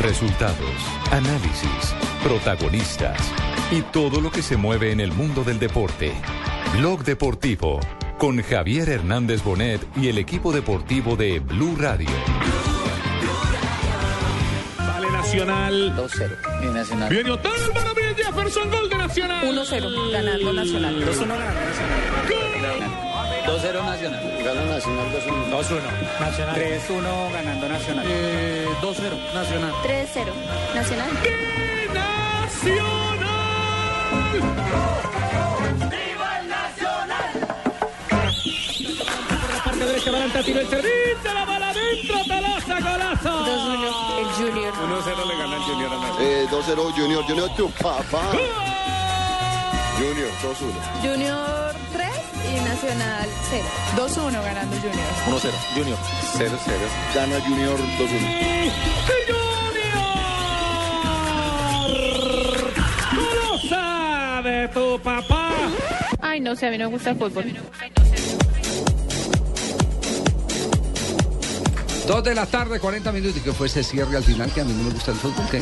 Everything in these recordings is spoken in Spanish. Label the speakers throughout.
Speaker 1: Resultados, análisis, protagonistas y todo lo que se mueve en el mundo del deporte. Blog Deportivo con Javier Hernández Bonet y el equipo deportivo de Blue Radio.
Speaker 2: Vale Nacional.
Speaker 3: 2-0. Y Nacional.
Speaker 2: Viene Otálvaro Maravilla Jefferson, gol de Nacional.
Speaker 4: 1-0, ganando Nacional.
Speaker 2: 2-1 gana Nacional.
Speaker 3: 2-0 Nacional. Gana Nacional 2-1.
Speaker 2: 2-1. Nacional.
Speaker 3: 3-1 ganando Nacional.
Speaker 2: Eh, 2-0. Nacional.
Speaker 4: 3-0, Nacional.
Speaker 2: ¡Qué Nacional! Parte derecha, Balanta tiro el servicio, la bala adentro, Tolosa, golazo.
Speaker 4: 2-1, el Junior.
Speaker 2: 1-0 le gana el Junior a Nacional.
Speaker 5: Eh, 2-0 Junior, Junior tu papá. Junior, 2-1.
Speaker 4: Junior 3 y Nacional 0. 2-1 ganando Junior.
Speaker 3: 1-0. Junior. 0-0.
Speaker 5: Gana Junior 2-1.
Speaker 2: ¡Junior! ¡Golosa de tu papá!
Speaker 4: Ay, no sé, a mí no me gusta el fútbol.
Speaker 6: Dos de la tarde, 40 minutos. ¿Y que fue ese cierre al final? Que a mí no me gusta el fútbol. ¿qué?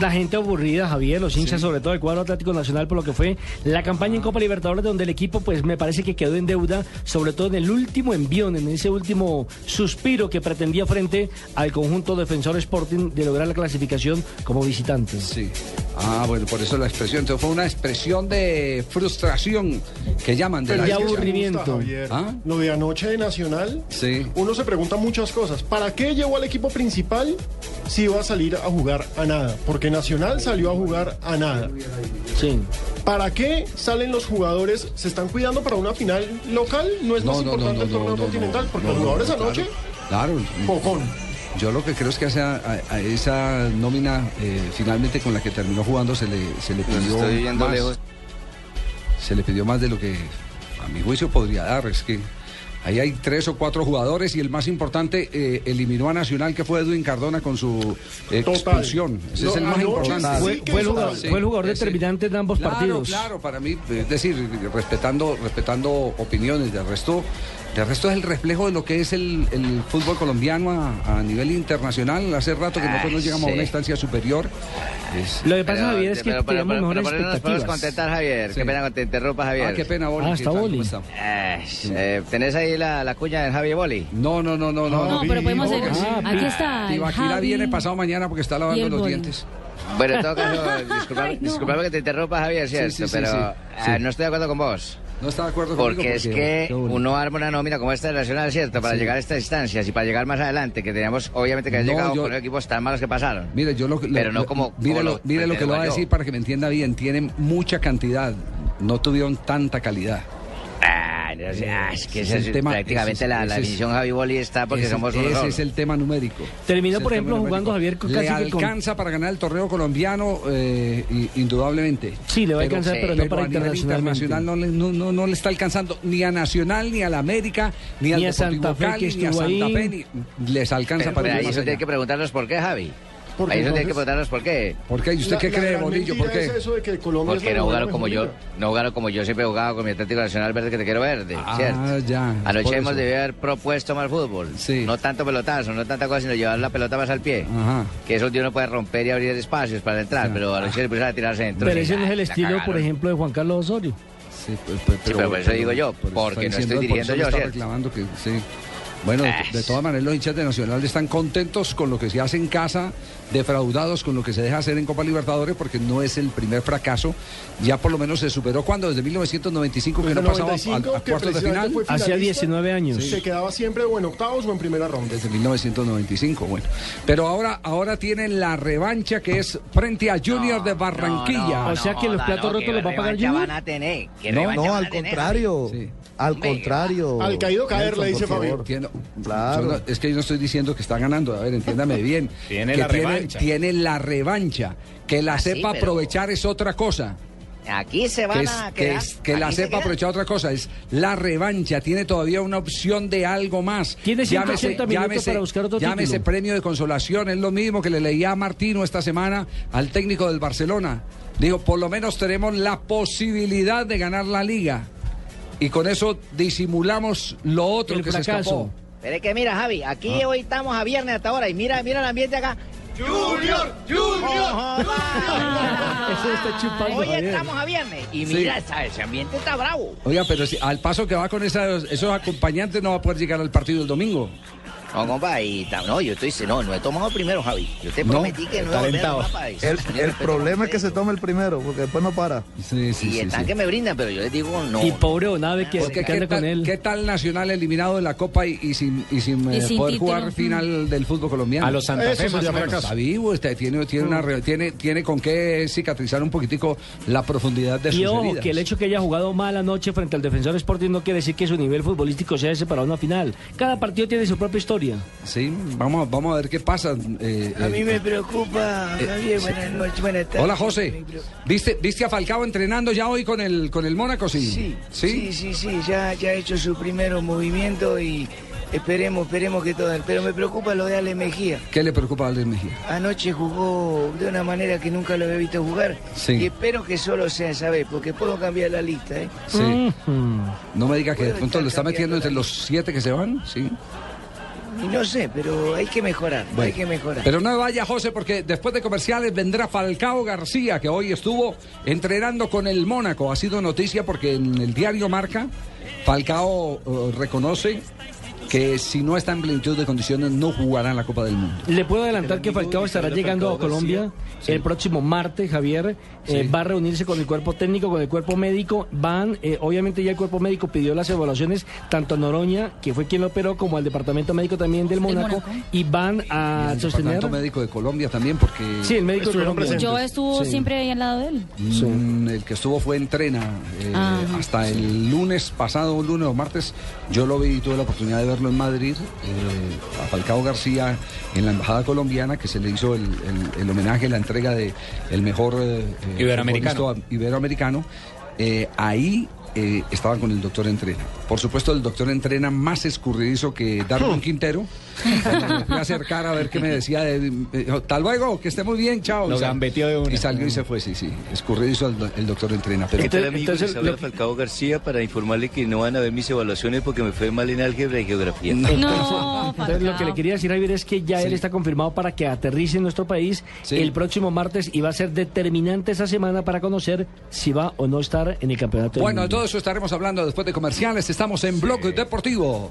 Speaker 7: La gente aburrida, Javier, los hinchas, sobre todo el cuadro Atlético Nacional, por lo que fue la campaña en Copa Libertadores, donde el equipo, pues me parece que quedó en deuda, sobre todo en el último envión, en ese último suspiro que pretendía frente al conjunto defensor Sporting de lograr la clasificación como visitante.
Speaker 6: Sí. Ah, bueno, por eso la expresión. Entonces fue una expresión de frustración que llaman de
Speaker 7: Pero
Speaker 6: la
Speaker 7: ya aburrimiento.
Speaker 6: ¿Ah?
Speaker 8: Lo de anoche de Nacional,
Speaker 6: Sí.
Speaker 8: uno se pregunta muchas cosas. ¿Para qué llevó al equipo principal si iba a salir a jugar a nada? Porque Nacional salió a jugar a nada.
Speaker 7: Sí.
Speaker 8: ¿Para qué salen los jugadores? ¿Se están cuidando para una final local? ¿No es
Speaker 6: No,
Speaker 8: más
Speaker 6: no,
Speaker 8: importante
Speaker 6: no,
Speaker 8: el torneo
Speaker 6: no,
Speaker 8: continental? Porque
Speaker 6: no,
Speaker 8: los
Speaker 6: no,
Speaker 8: jugadores
Speaker 6: claro.
Speaker 8: anoche,
Speaker 6: Claro.
Speaker 8: pocón.
Speaker 6: Yo lo que creo es que a esa, a- a esa nómina, eh, finalmente con la que terminó jugando, se le, se le pidió
Speaker 3: estoy viendo
Speaker 6: más.
Speaker 3: lejos.
Speaker 6: Se le pidió más de lo que a mi juicio podría dar. Es que ahí hay tres o cuatro jugadores y el más importante eh, eliminó a Nacional, que fue Edwin Cardona con su expulsión. Ese
Speaker 8: No,
Speaker 6: es el más importante.
Speaker 8: sí
Speaker 7: Fue, el jugador,
Speaker 8: daño.
Speaker 7: fue el jugador
Speaker 6: ese.
Speaker 7: determinante de ambos
Speaker 6: Claro,
Speaker 7: partidos.
Speaker 6: Claro, para mí, es decir, respetando, respetando opiniones, de resto, de resto es el reflejo de lo que es el, el fútbol colombiano a, a nivel internacional. Hace rato que nosotros no llegamos a
Speaker 3: sí.
Speaker 6: una instancia superior. Es-
Speaker 7: Lo que pasa, Javier, es que
Speaker 3: pero, pero,
Speaker 7: tenemos
Speaker 3: pero,
Speaker 7: mejores
Speaker 3: pero, pero no
Speaker 7: expectativas.
Speaker 3: contentar, Javier.
Speaker 6: Sí.
Speaker 3: Qué pena que te interrumpa, Javier.
Speaker 6: Ah, qué pena, Boli.
Speaker 7: Ah,
Speaker 6: ¿qué
Speaker 7: está? Boli.
Speaker 3: Eh, eh, ¿Tenés ahí la, la cuña de Javier Boli?
Speaker 6: No, no, no, no, no.
Speaker 8: No,
Speaker 6: no.
Speaker 8: pero podemos
Speaker 4: hacer-
Speaker 7: Ah,
Speaker 4: Aquí está.
Speaker 6: Tibaquira
Speaker 4: Javi.
Speaker 6: viene pasado mañana porque está lavando los
Speaker 4: Boli.
Speaker 6: dientes.
Speaker 3: Bueno, en todo caso, disculpame,
Speaker 4: Ay, no.
Speaker 3: disculpame que te interrumpa, Javier, cierto,
Speaker 6: sí, sí,
Speaker 3: pero
Speaker 6: sí, sí.
Speaker 3: eh, no estoy de acuerdo con vos.
Speaker 6: No está de acuerdo conmigo
Speaker 3: Porque es que uno arma una nómina como esta de Nacional, ¿cierto? Para
Speaker 6: Sí.
Speaker 3: llegar a estas instancias y para llegar más adelante, que teníamos, obviamente, que
Speaker 6: No,
Speaker 3: llegado
Speaker 6: yo-
Speaker 3: con equipos tan malos que pasaron.
Speaker 6: Mire, yo lo, lo-
Speaker 3: Pero no como-
Speaker 6: mire, lo, mire lo que lo voy a decir para que me entienda bien. Tienen mucha cantidad, no tuvieron tanta calidad.
Speaker 3: Ah, no sé, ah, es que
Speaker 6: Ese
Speaker 3: ese
Speaker 6: es el
Speaker 3: es
Speaker 6: tema,
Speaker 3: prácticamente
Speaker 6: ese es-
Speaker 3: la,
Speaker 6: ese
Speaker 3: Javi Boli está porque
Speaker 6: ese,
Speaker 3: somos uno
Speaker 6: ese es el tema numérico.
Speaker 7: Terminó, por ejemplo, jugando. Javier
Speaker 6: Le
Speaker 7: casi que con-
Speaker 6: alcanza para ganar el torneo colombiano, eh, indudablemente.
Speaker 7: Sí, le va a
Speaker 6: Pero-
Speaker 7: alcanzar, pero,
Speaker 3: sí,
Speaker 7: no
Speaker 6: pero
Speaker 7: para
Speaker 6: a
Speaker 7: internacionalmente.
Speaker 6: internacional no le, no, no- no le está alcanzando ni a Nacional, ni a la América, ni, al
Speaker 7: Ni a
Speaker 6: Deportivo
Speaker 7: Santa Fe,
Speaker 6: Cali,
Speaker 7: que
Speaker 6: ni a Santa
Speaker 7: ahí.
Speaker 6: Fe, ni- les alcanza
Speaker 3: Pero,
Speaker 6: para
Speaker 3: pero
Speaker 6: ir
Speaker 3: ahí eso tiene que preguntarnos por qué, Javi.
Speaker 8: Porque
Speaker 3: ahí eso tiene que
Speaker 8: entonces-
Speaker 3: preguntarnos por qué.
Speaker 6: ¿Por qué? ¿Y usted
Speaker 8: La-
Speaker 6: qué cree,
Speaker 8: mentira
Speaker 6: ¿Por qué?
Speaker 8: es eso de que Colombia es
Speaker 3: Porque no jugaron como yo, no jugaron como yo siempre he jugado con mi Atlético Nacional Verde que te quiero verde,
Speaker 6: Ah,
Speaker 3: ¿cierto?
Speaker 6: ya,
Speaker 3: Anoche hemos debido haber propuesto más fútbol.
Speaker 6: Sí.
Speaker 3: No tanto pelotazo, no tanta cosa, sino llevar la pelota más al pie.
Speaker 6: Ajá.
Speaker 3: Que eso uno puede romper y abrir espacios para entrar,
Speaker 6: Sí.
Speaker 3: pero anoche le pusieron a tirarse dentro.
Speaker 7: Pero ese no es el estilo, por ejemplo, de Juan Carlos Osorio.
Speaker 6: Sí, pues, pues,
Speaker 3: Sí, pero por eso digo yo, porque no estoy dirigiendo yo, ¿cierto?
Speaker 6: reclamando que sí. Bueno, de, de todas maneras los hinchas de Nacional están contentos con lo que se hace en casa, defraudados con lo que se deja hacer en Copa Libertadores, porque no es el primer fracaso. Ya por lo menos se superó cuando desde 1995 que no pasaba a,
Speaker 8: 95,
Speaker 6: a
Speaker 8: que
Speaker 6: cuartos de final.
Speaker 7: Hacía
Speaker 8: finalista,
Speaker 7: 19 años.
Speaker 8: Se quedaba siempre o en octavos o en primera ronda.
Speaker 6: Desde 1995, bueno. Pero ahora, ahora tienen la revancha que es frente a Junior de Barranquilla.
Speaker 7: O sea que los platos rotos los va a pagar Junior.
Speaker 3: van a tener? ¿Qué
Speaker 5: No, no, al
Speaker 3: tener,
Speaker 5: contrario.
Speaker 6: Sí.
Speaker 5: Al contrario.
Speaker 8: Al caído caer,
Speaker 5: Nelson,
Speaker 8: le dice.
Speaker 6: Tiene- Yo no- es que yo no estoy diciendo que está ganando, a ver, entiéndame bien.
Speaker 9: Tiene
Speaker 6: que
Speaker 9: la
Speaker 6: tiene,
Speaker 9: revancha.
Speaker 6: tiene la revancha. Que la
Speaker 3: Ah, sí,
Speaker 6: sepa
Speaker 3: pero-
Speaker 6: aprovechar es otra cosa.
Speaker 3: Aquí se van
Speaker 6: Que, es-
Speaker 3: a
Speaker 6: que,
Speaker 3: quedar.
Speaker 6: es- que la
Speaker 3: se
Speaker 6: sepa aprovechar otra cosa, es la revancha, tiene todavía una opción de algo más.
Speaker 7: Tiene 180 minutos para buscar otro
Speaker 6: llámese
Speaker 7: título.
Speaker 6: premio de consolación, es lo mismo que le leía a Martino esta semana al técnico del Barcelona. Digo, por lo menos tenemos la posibilidad de ganar la liga. Y con eso disimulamos lo otro
Speaker 7: El
Speaker 6: que se escapó.
Speaker 3: Pero es que mira, Javi, aquí
Speaker 6: Ah.
Speaker 3: hoy estamos a viernes hasta ahora y mira, mira el ambiente acá.
Speaker 10: Junior, Junior.
Speaker 7: Eso está chupando,
Speaker 3: Hoy
Speaker 7: Javier.
Speaker 3: estamos a viernes y
Speaker 6: Sí.
Speaker 3: mira, esa- ese ambiente está bravo.
Speaker 6: Oiga, pero si, al paso que va con esas- esos acompañantes no va a poder llegar al partido el domingo.
Speaker 3: No, compa, y no, yo estoy, no, no he tomado primero, Javi. Yo te
Speaker 6: No,
Speaker 3: prometí que no iba a.
Speaker 5: El,
Speaker 3: Señor,
Speaker 5: el
Speaker 3: respeto
Speaker 5: problema es que se tome el primero, porque después no para.
Speaker 6: Sí, sí,
Speaker 3: Y
Speaker 6: sí,
Speaker 3: están
Speaker 6: sí.
Speaker 3: que me brindan, pero yo les digo no.
Speaker 7: Y pobre Onave que,
Speaker 6: Porque
Speaker 7: que
Speaker 6: ¿qué
Speaker 7: anda con
Speaker 6: tal,
Speaker 7: él.
Speaker 6: qué tal Nacional eliminado de la Copa y, y sin, y sin,
Speaker 11: Y
Speaker 6: eh,
Speaker 11: sin
Speaker 6: poder
Speaker 11: título.
Speaker 6: jugar final del fútbol colombiano?
Speaker 9: A los Santa Fe
Speaker 10: Eso
Speaker 9: más o menos.
Speaker 6: Está vivo, está- tiene, tiene, una, re- tiene, tiene con qué cicatrizar un poquitico la profundidad de sus
Speaker 7: Y ojo,
Speaker 6: heridas.
Speaker 7: que el hecho que haya jugado mal anoche frente al defensor Sporting no quiere decir que su nivel futbolístico sea ese para una final. Cada partido tiene su propia historia.
Speaker 6: Sí, vamos, vamos a ver qué pasa. eh,
Speaker 12: A
Speaker 6: eh,
Speaker 12: mí me preocupa, Javier,
Speaker 6: sí.
Speaker 12: buenas noches, buenas tardes.
Speaker 6: Hola José, ¿viste, ¿viste a Falcao entrenando ya hoy con el, con el Mónaco? Sí,
Speaker 12: Sí, sí, sí, sí, ya, ya ha hecho su primer movimiento y esperemos, esperemos que todo. Pero me preocupa lo de Ale Mejía.
Speaker 6: ¿Qué le preocupa a Alex Mejía?
Speaker 12: Anoche jugó de una manera que nunca lo había visto jugar.
Speaker 6: Sí.
Speaker 12: Y espero que solo sea esa vez, porque puedo cambiar la lista, ¿eh?
Speaker 6: Sí.
Speaker 7: Mm.
Speaker 6: No me diga que de pronto lo está metiendo entre los siete que se van, sí.
Speaker 12: Y no sé, pero hay que mejorar, hay que mejorar.
Speaker 6: Pero no vaya, José, porque después de comerciales vendrá Falcao García, que hoy estuvo entrenando con el Mónaco. Ha sido noticia porque en el diario Marca, Falcao eh, reconoce que si no está en plenitud de condiciones no jugará en la Copa del Mundo.
Speaker 7: Le puedo adelantar que Falcao estará llegando a Colombia el próximo martes, Javier. Eh,
Speaker 6: Sí.
Speaker 7: va a reunirse con el cuerpo técnico, con el cuerpo médico. Van, eh, obviamente ya el cuerpo médico pidió las evaluaciones tanto a Noroña, que fue quien lo operó, como al departamento médico también del Mónaco. Y van a
Speaker 6: el
Speaker 7: sostener...
Speaker 6: Departamento médico de Colombia también, porque
Speaker 7: Sí, el médico de Colombia.
Speaker 11: Yo estuvo
Speaker 7: Sí.
Speaker 11: siempre ahí al lado de él.
Speaker 6: Mm, el que estuvo fue entrena eh,
Speaker 11: Ajá.
Speaker 6: hasta el lunes pasado, un lunes o martes. Yo lo vi y tuve la oportunidad de verlo en Madrid. eh, a Falcao García en la embajada colombiana, que se le hizo el, el- el homenaje, la entrega de el mejor eh, eh,
Speaker 9: Iberoamericano.
Speaker 6: iberoamericano. Eh, ahí eh, estaban con el doctor Entrena. Por supuesto, el doctor Entrena más escurridizo que Darwin Quintero. Me fui a acercar a ver qué me decía. De, Hasta luego, que esté muy bien, chao.
Speaker 9: Lo gambeteó de una.
Speaker 6: Y salió y se fue, sí, sí. Escurridizo el, el doctor Entrena. Pero
Speaker 13: ¿Qué tal amigos?
Speaker 7: entonces,
Speaker 13: habla
Speaker 7: lo-
Speaker 13: Falcao García para informarle que no van a ver mis evaluaciones porque me fue mal en álgebra y geografía.
Speaker 11: No,
Speaker 7: Entonces, lo que le quería decir, Javier, es que ya él está confirmado para que aterrice en nuestro país
Speaker 6: Sí.
Speaker 7: el próximo martes y va a ser determinante esa semana para conocer si va o no estar en el campeonato.
Speaker 6: Bueno, de todo eso estaremos hablando después de comerciales. Estamos en Blog Deportivo.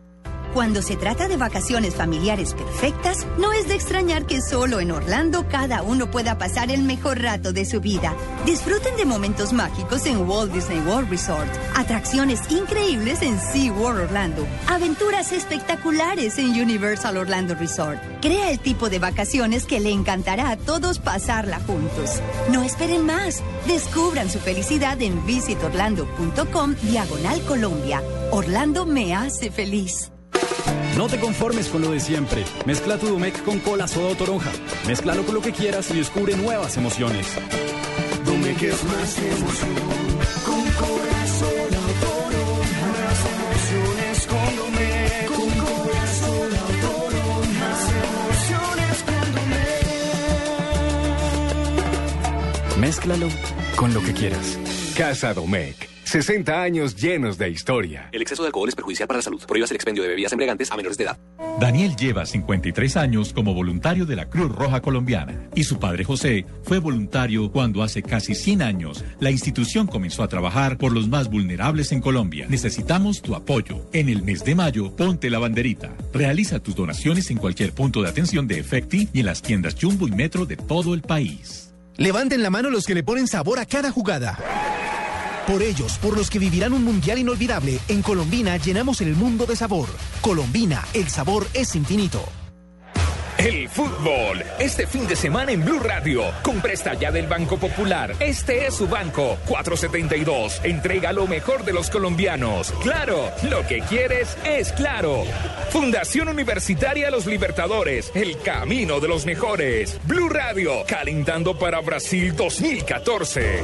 Speaker 14: Cuando se trata de vacaciones familiares perfectas, no es de extrañar que solo en Orlando cada uno pueda pasar el mejor rato de su vida. Disfruten de momentos mágicos en Walt Disney World Resort, atracciones increíbles en SeaWorld Orlando, aventuras espectaculares en Universal Orlando Resort. Crea el tipo de vacaciones que le encantará a todos pasarla juntos. No esperen más. Descubran su felicidad en visitorlando.com diagonal Colombia. Orlando me hace feliz.
Speaker 2: No te conformes con lo de siempre. Mezcla tu Domec con cola soda o toronja. Mézclalo con lo que quieras y descubre nuevas emociones.
Speaker 8: Domec es más emoción. Con cola, soda o toronja. Más emociones con Domec. Con cola, soda o toronja. Más emociones con Domec.
Speaker 2: Mézclalo con lo que quieras.
Speaker 15: Casa Domecq. 60 años llenos de historia.
Speaker 16: El exceso de alcohol es perjudicial para la salud. Prohíbas el expendio de bebidas embriagantes a menores de edad.
Speaker 17: Daniel lleva 53 años como voluntario de la Cruz Roja Colombiana y su padre José fue voluntario cuando hace casi 100 años la institución comenzó a trabajar por los más vulnerables en Colombia. Necesitamos tu apoyo. En el mes de mayo, ponte la banderita. Realiza tus donaciones en cualquier punto de atención de Efecti y en las tiendas Jumbo y Metro de todo el país.
Speaker 18: Levanten la mano los que le ponen sabor a cada jugada. Por ellos, por los que vivirán un mundial inolvidable, en Colombina llenamos el mundo de sabor. Colombina, el sabor es infinito.
Speaker 19: El fútbol, este fin de semana en Blue Radio, con presta ya del Banco Popular. Este es su banco, 472. Entrega lo mejor de los colombianos. Claro, lo que quieres es claro. Fundación Universitaria Los Libertadores, el camino de los mejores. Blue Radio, calentando para Brasil 2014.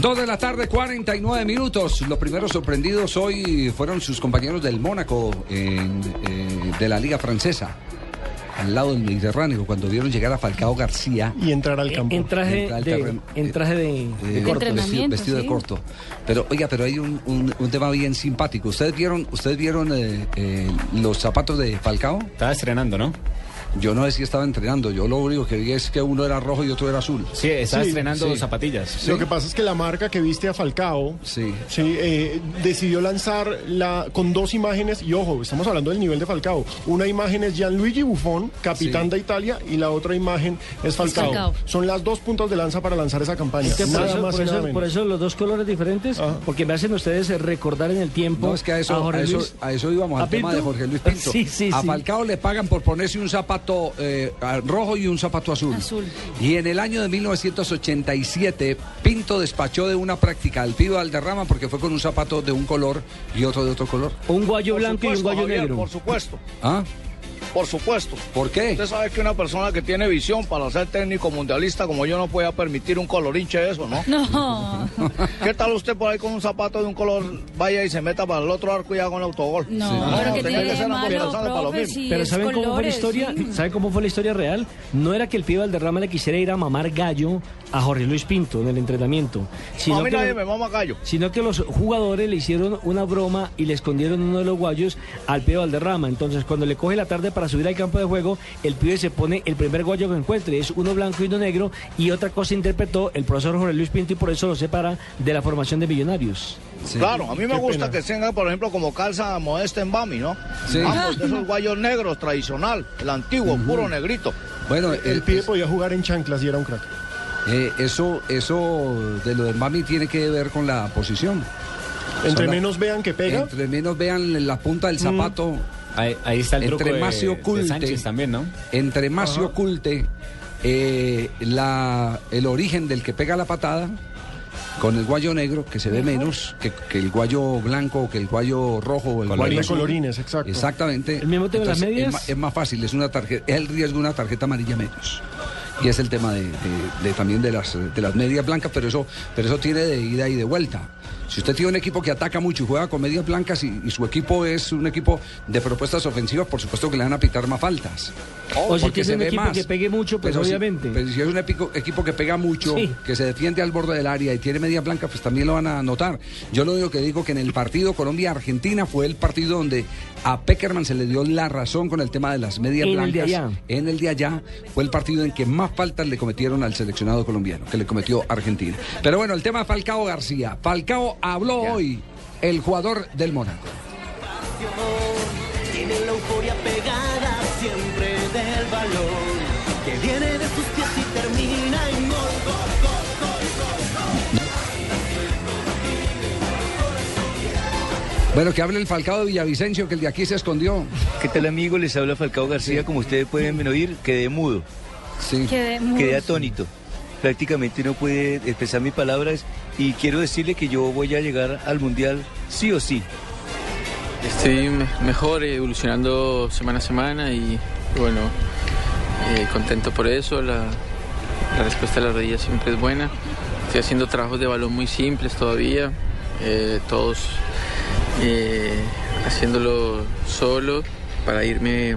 Speaker 6: Dos de la tarde, 49 minutos. Los primeros sorprendidos hoy fueron sus compañeros del Mónaco en, eh, de la Liga Francesa. Al lado del Mediterráneo, cuando vieron llegar a Falcao García.
Speaker 8: Y entrar al campo.
Speaker 7: En traje
Speaker 6: Entra al
Speaker 7: de,
Speaker 6: terreno.
Speaker 7: en traje de,
Speaker 6: Eh,
Speaker 7: de corto.
Speaker 6: vestido, vestido de
Speaker 7: sí.
Speaker 6: corto. Pero, oiga, pero hay un, un- un tema bien simpático. ¿Ustedes vieron, ustedes vieron eh, eh, los zapatos de Falcao?
Speaker 20: Estaba estrenando, ¿no?
Speaker 6: Yo no sé si estaba entrenando. Yo lo único que vi es que uno era rojo y otro era azul.
Speaker 20: Sí, estaba estrenando zapatillas.
Speaker 8: Lo que pasa es que la marca que viste a Falcao
Speaker 6: sí.
Speaker 8: eh, decidió lanzar la, con dos imágenes, y ojo, estamos hablando del nivel de Falcao. Una imagen es Gianluigi Buffon, capitán
Speaker 6: Sí.
Speaker 8: de Italia, y la otra imagen es Falcao.
Speaker 7: Falcao.
Speaker 8: Son las dos puntas de lanza para lanzar esa campaña.
Speaker 7: Es que por,
Speaker 8: Nada
Speaker 7: eso,
Speaker 8: más
Speaker 7: por
Speaker 8: nada
Speaker 7: eso- por eso los dos colores diferentes, porque me hacen ustedes recordar en el tiempo
Speaker 6: No, es que a eso,
Speaker 7: Jorge
Speaker 6: a eso,
Speaker 7: Luis.
Speaker 6: a eso íbamos al
Speaker 7: ¿A
Speaker 6: tema
Speaker 7: Pinto?
Speaker 6: de Jorge Luis Pinto.
Speaker 7: Sí, sí,
Speaker 6: a
Speaker 7: sí.
Speaker 6: Falcao le pagan por ponerse un zapato eh, a- rojo y un zapato azul. Y en el año de 1987, Pinto despachó de una práctica al pibe Valderrama porque fue con un zapato de un color y otro de otro color.
Speaker 7: Un guayo
Speaker 12: Por
Speaker 7: blanco y un guayo
Speaker 12: Javier,
Speaker 7: negro.
Speaker 12: Por supuesto,
Speaker 6: ¿Ah?
Speaker 12: Por supuesto.
Speaker 6: ¿Por qué?
Speaker 12: Usted sabe que una persona que tiene visión para ser técnico mundialista como yo no puede permitir un colorinche de eso, ¿no?
Speaker 4: No.
Speaker 12: ¿Qué tal usted por ahí con un zapato de un color, vaya y se meta para el otro arco y haga un autogol?
Speaker 4: No,
Speaker 12: Sí.
Speaker 4: pero que
Speaker 12: tenía
Speaker 4: tiene
Speaker 12: que ser ambos
Speaker 4: malo,
Speaker 12: lanzando para lo
Speaker 4: profe,
Speaker 12: mismo.
Speaker 4: sí.
Speaker 7: Pero
Speaker 4: es
Speaker 7: ¿saben cómo fue la historia?
Speaker 4: sí.
Speaker 7: ¿Saben cómo fue la historia real? No era que el pibe Valderrama le quisiera ir a mamar gallo a Jorge Luis Pinto en el entrenamiento, sino
Speaker 12: a mí
Speaker 7: que
Speaker 12: nadie me mama gallo.
Speaker 7: sino que los jugadores le hicieron una broma y le escondieron uno de los guayos al pibe Valderrama. Entonces, cuando le coge la tarde para subir al campo de juego, el pibe se pone el primer guayo que encuentre, es uno blanco y uno negro, y otra cosa interpretó el profesor Jorge Luis Pinto y por eso lo separa de la formación de millonarios.
Speaker 12: Claro, a mí me
Speaker 7: Qué
Speaker 12: gusta
Speaker 7: pena.
Speaker 12: que tenga, por ejemplo, como calza modesta en Bami, ¿no?
Speaker 6: Sí.
Speaker 12: Ambos de esos guayos negros tradicional, el antiguo, puro negrito.
Speaker 6: Bueno,
Speaker 8: El pibe podía jugar en chanclas y era un crack.
Speaker 6: Eh, eso, eso de lo de Mami tiene que ver con la posición.
Speaker 8: Entre menos vean que pega.
Speaker 6: Entre menos vean la punta del zapato.
Speaker 20: Ahí, ahí está el truco
Speaker 6: entre
Speaker 20: de-
Speaker 6: más se
Speaker 20: de
Speaker 6: oculte,
Speaker 20: Sánchez también, ¿no?
Speaker 6: Entre más se oculte eh, la, el origen del que pega la patada con el guayo negro, que se ve menos que, que el guayo blanco, que el guayo rojo o el
Speaker 8: Colorines.
Speaker 6: guayo
Speaker 8: colorines, exacto.
Speaker 6: Exactamente.
Speaker 7: ¿El mismo tema de las medias?
Speaker 6: Es, es más fácil, es una tarjeta, es el riesgo de una tarjeta amarilla menos. Y es el tema de, de- de también de las, de las medias blancas, pero eso, pero eso tiene de ida y de vuelta. Si usted tiene un equipo que ataca mucho y juega con medias blancas y, y su equipo es un equipo de propuestas ofensivas, por supuesto que le van a pitar más faltas.
Speaker 7: O si
Speaker 6: Porque
Speaker 7: tiene
Speaker 6: se
Speaker 7: un
Speaker 6: ve
Speaker 7: equipo
Speaker 6: más.
Speaker 7: que pegue mucho, pues
Speaker 6: Pero si-
Speaker 7: obviamente.
Speaker 6: pero si es un epico- equipo que pega mucho,
Speaker 7: Sí.
Speaker 6: que se defiende al borde del área y tiene media blanca, pues también lo van a notar. Yo lo único que digo que en el partido Colombia-Argentina fue el partido donde a Peckerman se le dio la razón con el tema de las medias
Speaker 7: En el
Speaker 6: blancas.
Speaker 7: de allá.
Speaker 6: En el de allá fue el partido en que más faltas le cometieron al seleccionado colombiano, que le cometió Argentina. Pero bueno, el tema de Falcao García. Falcao habló hoy, el jugador del Mónaco.
Speaker 21: Tiene la euforia pegada siempre del balón que viene de sus pies y termina en gol, gol, gol, gol, gol, gol.
Speaker 6: Bueno, que hable el Falcao de Villavicencio, que el de aquí se escondió.
Speaker 13: ¿Qué tal amigo? Les habla Falcao García. Como ustedes pueden oír, quedé mudo.
Speaker 6: Sí.
Speaker 4: Quedé
Speaker 13: atónito. Prácticamente no pude expresar mis palabras y quiero decirle que yo voy a llegar al Mundial sí o sí.
Speaker 22: Estoy me- mejor, eh, evolucionando semana a semana y bueno, eh, contento por eso. La, la respuesta de la rodilla siempre es buena. Estoy haciendo trabajos de balón muy simples todavía, eh, todos eh, haciéndolo solo para irme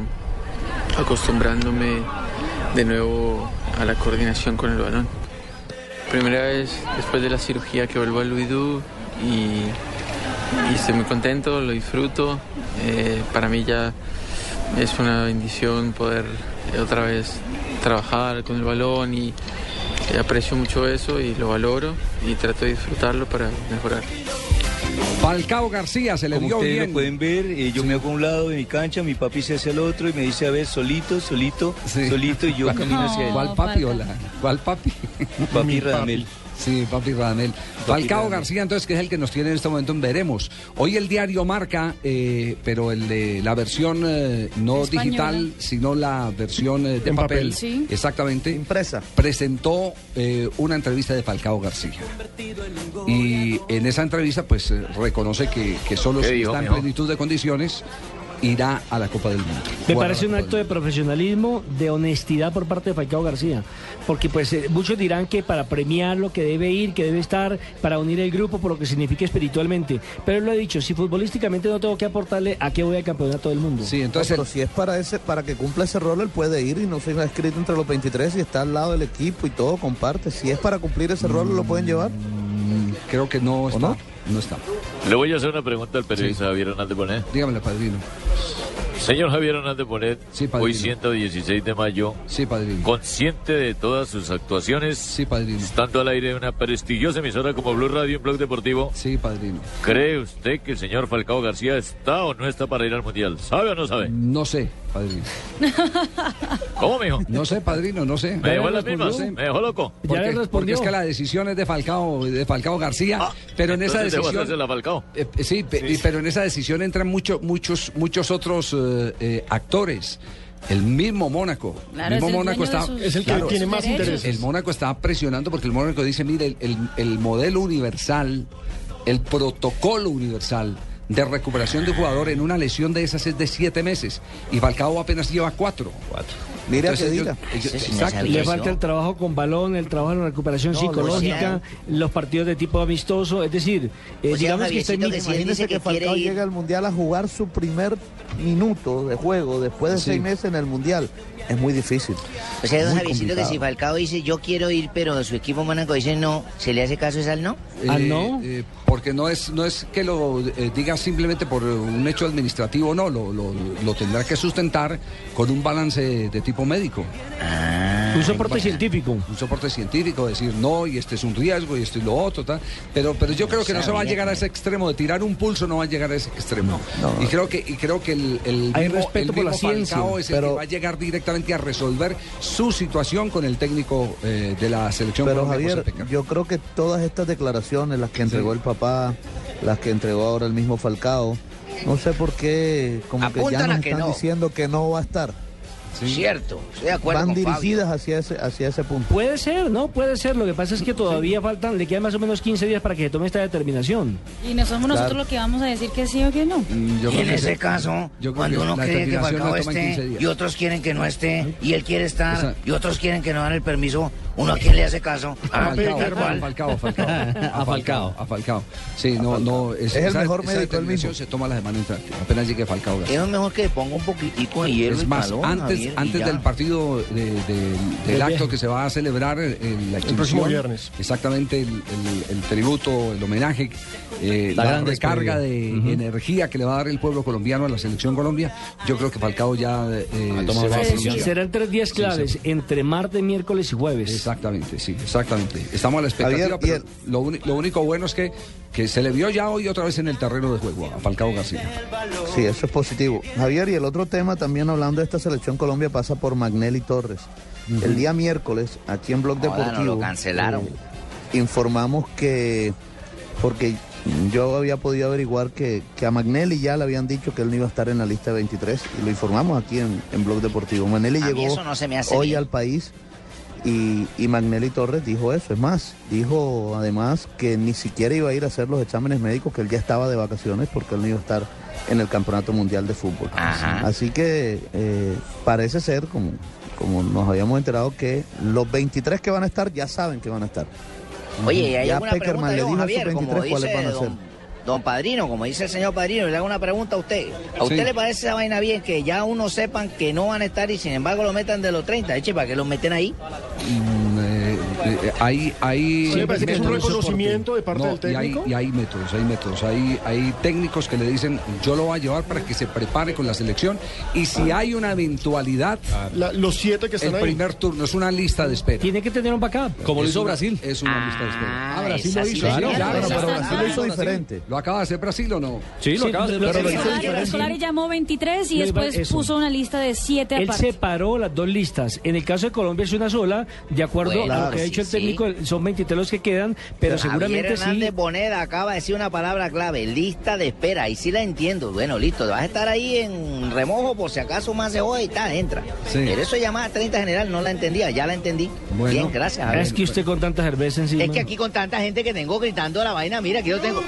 Speaker 22: acostumbrándome de nuevo a la coordinación con el balón. Primera vez después de la cirugía que vuelvo al Luidú y, estoy muy contento, lo disfruto. Eh, para mí ya es una bendición poder eh, otra vez trabajar con el balón y aprecio mucho eso y lo valoro y trato de disfrutarlo para mejorar.
Speaker 6: Falcao García se le
Speaker 13: Como
Speaker 6: vio
Speaker 13: ustedes
Speaker 6: bien.
Speaker 13: lo pueden ver, eh, yo me hago a un lado de mi cancha, mi papi se hace al otro y me dice, a ver, solito, solito, solito, y yo camino hacia él.
Speaker 6: ¿Cuál papi? Hola. ¿Cuál papi?
Speaker 13: Papi Radamel.
Speaker 6: Sí, papi Radamel. Falcao García, entonces, que es el que nos tiene en este momento en Veremos. Hoy el diario marca, eh, pero el de la versión eh, no
Speaker 23: Española.
Speaker 6: digital, sino la versión eh, de
Speaker 8: En
Speaker 6: papel.
Speaker 8: papel.
Speaker 23: Sí.
Speaker 6: Exactamente.
Speaker 5: Impresa.
Speaker 6: Presentó eh, una entrevista de Falcao García. Y en esa entrevista, pues, reconoce que, que solo
Speaker 24: ¿Qué
Speaker 6: si
Speaker 24: dijo,
Speaker 6: está en plenitud de condiciones irá a la Copa del Mundo.
Speaker 7: Me parece un acto de profesionalismo, de honestidad por parte de Falcao García. Porque pues eh, muchos dirán que para premiarlo, que debe ir, que debe estar, para unir el grupo por lo que significa espiritualmente. Pero él lo ha dicho, si futbolísticamente no tengo que aportarle, ¿a qué voy al campeonato del mundo?
Speaker 6: Sí,
Speaker 5: No, pero si es para ese, para que cumpla ese rol, él puede ir y no se ha escrito entre los 23 y está al lado del equipo y todo, comparte. Si es para cumplir ese rol, ¿lo pueden llevar?
Speaker 6: Mm, Creo que no está.
Speaker 5: no?
Speaker 6: No está.
Speaker 25: Le voy a hacer una pregunta al periodista Javier Hernández Bonet.
Speaker 6: Dígamelo, padrino.
Speaker 25: Señor Javier Hernández Bonet,
Speaker 6: padrino.
Speaker 25: hoy 116 de mayo,
Speaker 6: Sí, padrino.
Speaker 25: consciente de todas sus actuaciones,
Speaker 6: Sí, padrino.
Speaker 25: estando al aire de una prestigiosa emisora como Blue Radio, un blog deportivo,
Speaker 6: Sí, padrino.
Speaker 25: ¿cree usted que el señor Falcao García está o no está para ir al Mundial? ¿Sabe o no sabe?
Speaker 6: No sé, padrino.
Speaker 25: ¿Cómo, mijo?
Speaker 6: No sé, padrino, no sé.
Speaker 25: ¿Me dejó las mismas? ¿Me dejó loco?
Speaker 6: Porque, porque es que la decisión es de Falcao, de Falcao García, pero en esa
Speaker 25: Ah,
Speaker 6: decisión...
Speaker 25: Falcao.
Speaker 6: Eh, eh, sí, pero en esa decisión entran muchos muchos, muchos otros eh, eh, actores. El mismo Mónaco.
Speaker 23: Claro,
Speaker 6: el mismo
Speaker 23: es el
Speaker 6: Mónaco está.
Speaker 23: sus- Es el que tiene más intereses.
Speaker 6: El Mónaco está presionando porque el Mónaco dice: mire, el, el- el modelo universal, el protocolo universal de recuperación de un jugador en una lesión de esas es de siete meses. Y Falcao apenas lleva cuatro. Cuatro.
Speaker 5: Mira qué diga.
Speaker 7: Le falta el trabajo con balón, el trabajo en la recuperación
Speaker 5: No,
Speaker 7: psicológica, los partidos de tipo amistoso, es decir, eh,
Speaker 5: O sea,
Speaker 7: digamos que está en
Speaker 5: imagínese que, Falcao llega al Mundial a jugar su primer minuto de juego después de
Speaker 7: Sí.
Speaker 5: seis meses en el Mundial. Es muy difícil.
Speaker 23: O sea, don Javiercito, que si Falcao dice yo quiero ir, pero su equipo Mónaco dice no, ¿se le hace caso es al no?
Speaker 6: Eh, eh, porque no es, no es que lo eh, diga simplemente por un hecho administrativo, no, lo, lo, lo tendrá que sustentar con un balance de tipo médico.
Speaker 7: un soporte científico.
Speaker 6: Un soporte científico, decir no, y este es un riesgo, y esto y lo otro, tal. Pero, pero yo creo que no se va a llegar a ese extremo, de tirar un pulso no va a llegar a ese extremo. y creo que, y creo que el, el
Speaker 7: Hay
Speaker 6: mismo,
Speaker 7: respeto
Speaker 6: el
Speaker 7: por la
Speaker 6: mismo
Speaker 7: ciencia,
Speaker 6: Falcao es el
Speaker 5: pero-
Speaker 6: que va a llegar directamente a resolver su situación con el técnico eh, de la selección
Speaker 5: Pero
Speaker 6: Colombia,
Speaker 5: Javier, yo creo que todas estas declaraciones, las que entregó el papá, las que entregó ahora el mismo Falcao, no sé por qué, como que ya nos
Speaker 23: que
Speaker 5: están
Speaker 23: no.
Speaker 5: diciendo que no va a estar.
Speaker 23: Cierto, estoy de acuerdo
Speaker 5: Van
Speaker 23: con Fabio.
Speaker 5: dirigidas hacia ese, hacia ese punto.
Speaker 7: Puede ser, ¿no? Puede ser. Lo que pasa es que todavía faltan, le quedan más o menos 15 días para que se tome esta determinación.
Speaker 4: Y no somos nosotros
Speaker 7: Claro.
Speaker 4: los que vamos a decir que sí o que no.
Speaker 23: Y en ese caso,
Speaker 6: yo
Speaker 23: cuando uno cree que Falcao
Speaker 6: toma en 15
Speaker 23: esté y otros quieren que no esté y él quiere estar
Speaker 6: Esa-
Speaker 23: y otros quieren que no dan el permiso, ¿uno a quién le hace caso?
Speaker 6: A Falcao, a Falcao, a Falcao, a Falcao, a Falcao. Sí, no, no,
Speaker 5: Es el mejor
Speaker 6: esa
Speaker 5: médico, el
Speaker 6: determinación
Speaker 5: mismo.
Speaker 6: se toma la semana entrante, apenas llegue Falcao.
Speaker 23: Es mejor que ponga un poquitico de hielo
Speaker 6: Es más,
Speaker 23: calor,
Speaker 6: antes, antes del partido de- de- del
Speaker 8: Del
Speaker 6: acto que se va a celebrar en la exhibición,
Speaker 8: próximo viernes.
Speaker 6: exactamente el, el- el tributo, el homenaje, eh,
Speaker 7: La
Speaker 6: la,
Speaker 7: gran
Speaker 6: recarga de energía que le va a dar el pueblo colombiano a la selección Colombia, yo creo que Falcao ya eh, se va a posicionar.
Speaker 7: Serán tres días claves,
Speaker 6: sí.
Speaker 7: entre martes, miércoles y jueves.
Speaker 6: Exactamente, sí, exactamente. Estamos a la expectativa,
Speaker 5: Javier,
Speaker 6: pero lo, único bueno es que, que se le vio ya hoy otra vez en el terreno de juego a Falcao García.
Speaker 5: Sí, eso es positivo. Javier, y el otro tema también hablando de esta selección Colombia pasa por Magnelli Torres. El día miércoles, aquí en Blog
Speaker 23: Joda, no
Speaker 5: Deportivo,
Speaker 23: lo cancelaron.
Speaker 5: eh, informamos que, porque yo había podido averiguar que, que a Magnelli ya le habían dicho que él no iba a estar en la lista de 23 y lo informamos aquí en, en Blog Deportivo. Magnelli
Speaker 23: A
Speaker 5: llegó
Speaker 23: no
Speaker 5: hoy
Speaker 23: bien.
Speaker 5: al país y, y Magnelli Torres dijo eso. Es más, dijo además que ni siquiera iba a ir a hacer los exámenes médicos, que él ya estaba de vacaciones porque él no iba a estar en el Campeonato Mundial de Fútbol. Así que eh, parece ser, como, como nos habíamos enterado, que los 23 que van a estar ya saben que van a estar.
Speaker 23: Oye, ¿y hay
Speaker 5: ya
Speaker 23: alguna
Speaker 5: Peckerman
Speaker 23: pregunta,
Speaker 5: le dijo a sus
Speaker 23: Como
Speaker 5: 23 cuáles van a ser.
Speaker 23: don, don Padrino, como dice el señor Padrino, le hago una pregunta a usted. ¿A usted
Speaker 6: Sí.
Speaker 23: le parece esa vaina bien que ya uno sepan que no van a estar y sin embargo lo metan de los 30? Eche, ¿para qué los meten ahí?
Speaker 6: Mm, eh, eh, hay, hay
Speaker 8: Sí, me parece que es un
Speaker 6: métodos.
Speaker 8: reconocimiento de parte
Speaker 6: No,
Speaker 8: del
Speaker 6: y hay-
Speaker 8: técnico.
Speaker 6: Y hay, métodos, hay métodos. Hay, hay técnicos que le dicen, yo lo voy a llevar para que se prepare con la selección. Y si hay una eventualidad,
Speaker 8: La- los siete que están
Speaker 6: el
Speaker 8: ahí.
Speaker 6: primer turno es una lista de espera.
Speaker 7: Tiene que tener un backup.
Speaker 6: Como lo hizo
Speaker 7: una-
Speaker 6: Brasil. Es una lista de espera.
Speaker 23: Ah, Brasil esa lo hizo, la sí,
Speaker 6: claro, pero Brasil lo hizo
Speaker 23: mal.
Speaker 6: diferente. ¿Lo acaba de hacer Brasil o no?
Speaker 7: Sí, lo acaba de hacer Brasil.
Speaker 11: Solari, llamó 23 y después puso una lista de 7
Speaker 7: Él separó las dos listas. En el caso de Colombia es una sola, de acuerdo a lo que ha dicho el
Speaker 23: sí.
Speaker 7: técnico, son 23 los que quedan, pero seguramente
Speaker 23: Javier
Speaker 7: sí.
Speaker 23: Hernández Boneda acaba de decir una palabra clave, lista de espera, y sí la entiendo. Bueno, listo, vas a estar ahí en remojo por si acaso más se jode y tal, entra.
Speaker 7: Sí.
Speaker 23: Pero eso llamada 30 general no la entendía, ya la entendí. Bien, gracias. Javier.
Speaker 7: Es que usted con tanta cerveza encima.
Speaker 23: Es que aquí con tanta gente que tengo gritando la vaina, mira que yo tengo.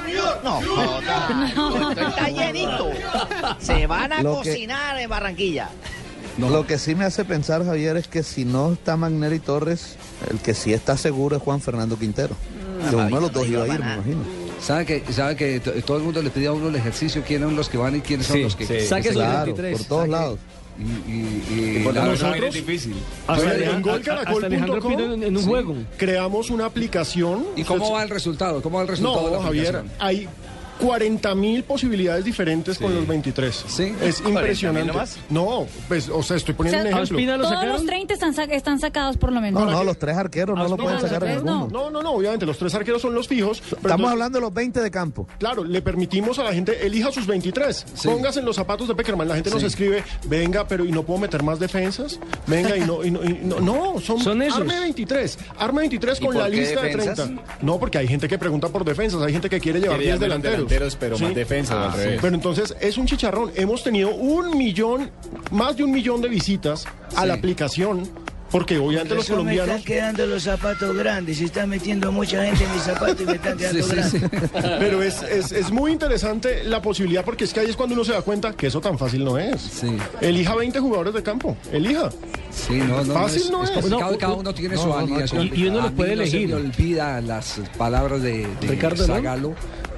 Speaker 23: No, joda, esto está llenito. Se van a
Speaker 5: Lo que-
Speaker 23: cocinar en Barranquilla.
Speaker 5: Lo que sí me hace pensar, Javier, es que si no está Magnelli Torres, el que sí está seguro es Juan Fernando Quintero. que uno de los dos iba a ir, me imagino.
Speaker 6: ¿Sabe que, sabe que to- todo el mundo le pide a uno el ejercicio quiénes son los que van y quiénes son los que
Speaker 5: sí.
Speaker 6: Saque
Speaker 5: Claro,
Speaker 6: 23.
Speaker 5: por todos
Speaker 6: Saque-
Speaker 5: lados.
Speaker 6: Y, y, y
Speaker 8: nosotros-
Speaker 6: es difícil.
Speaker 8: Hasta en
Speaker 7: Alejandro Pino en- en un
Speaker 8: sí,
Speaker 7: juego.
Speaker 8: Creamos una aplicación.
Speaker 6: ¿Y cómo va el resultado? ¿Cómo va el resultado de
Speaker 8: No,
Speaker 6: la
Speaker 8: Javier, hay 40 mil posibilidades diferentes con los 23.
Speaker 6: Sí.
Speaker 8: Es
Speaker 6: 40.000
Speaker 8: impresionante. No, pues, o sea, estoy
Speaker 11: O
Speaker 8: poniendo
Speaker 11: sea,
Speaker 8: un ejemplo.
Speaker 11: todos los 30 están, sa- están sacados por lo menos.
Speaker 5: No, no, los tres arqueros no lo pueden
Speaker 8: no,
Speaker 5: sacar
Speaker 8: tres
Speaker 5: ninguno.
Speaker 8: No, no, no, obviamente los tres arqueros son los fijos. pero
Speaker 5: Estamos
Speaker 8: entonces-
Speaker 5: hablando de los 20 de campo.
Speaker 8: Claro, le permitimos a la gente, elija sus 23. Póngase en los zapatos de Peckerman. La gente nos
Speaker 5: Sí.
Speaker 8: escribe, venga, pero ¿y no puedo meter más defensas? Venga, y no, y no, y no, no, son,
Speaker 7: Son esos.
Speaker 8: Arme 23. Arme 23
Speaker 24: ¿Y
Speaker 8: con la lista
Speaker 24: defensas?
Speaker 8: de 30. No, porque hay gente que pregunta por defensas, hay gente que quiere llevar
Speaker 24: Quiere
Speaker 8: 10
Speaker 24: llevar menos
Speaker 8: delanteros.
Speaker 24: Delanteros, pero más defensas,
Speaker 8: Ah,
Speaker 24: al
Speaker 8: sí.
Speaker 24: revés.
Speaker 8: Pero entonces es un chicharrón. Hemos tenido un millón, más de un millón de visitas a la aplicación, porque obviamente los
Speaker 23: eso me
Speaker 8: colombianos...
Speaker 23: están quedando los zapatos grandes. Se está metiendo mucha gente en mis zapatos y me están quedando
Speaker 8: Sí, sí,
Speaker 23: grandes.
Speaker 8: sí. Pero es, es, es muy interesante la posibilidad porque es que ahí es cuando uno se da cuenta que eso tan fácil no es. Elija 20 jugadores de campo. Elija.
Speaker 6: Sí, no, no,
Speaker 8: Fácil
Speaker 6: es,
Speaker 8: no
Speaker 6: es
Speaker 8: es.
Speaker 6: complicado,
Speaker 8: No,
Speaker 6: cada
Speaker 8: u-
Speaker 6: uno tiene
Speaker 8: no,
Speaker 6: su
Speaker 8: no, no,
Speaker 6: alineación.
Speaker 8: y- uno
Speaker 6: mí
Speaker 8: puede
Speaker 6: no se
Speaker 8: elegir.
Speaker 6: me olvida las palabras de, de
Speaker 7: Ricardo, ¿no?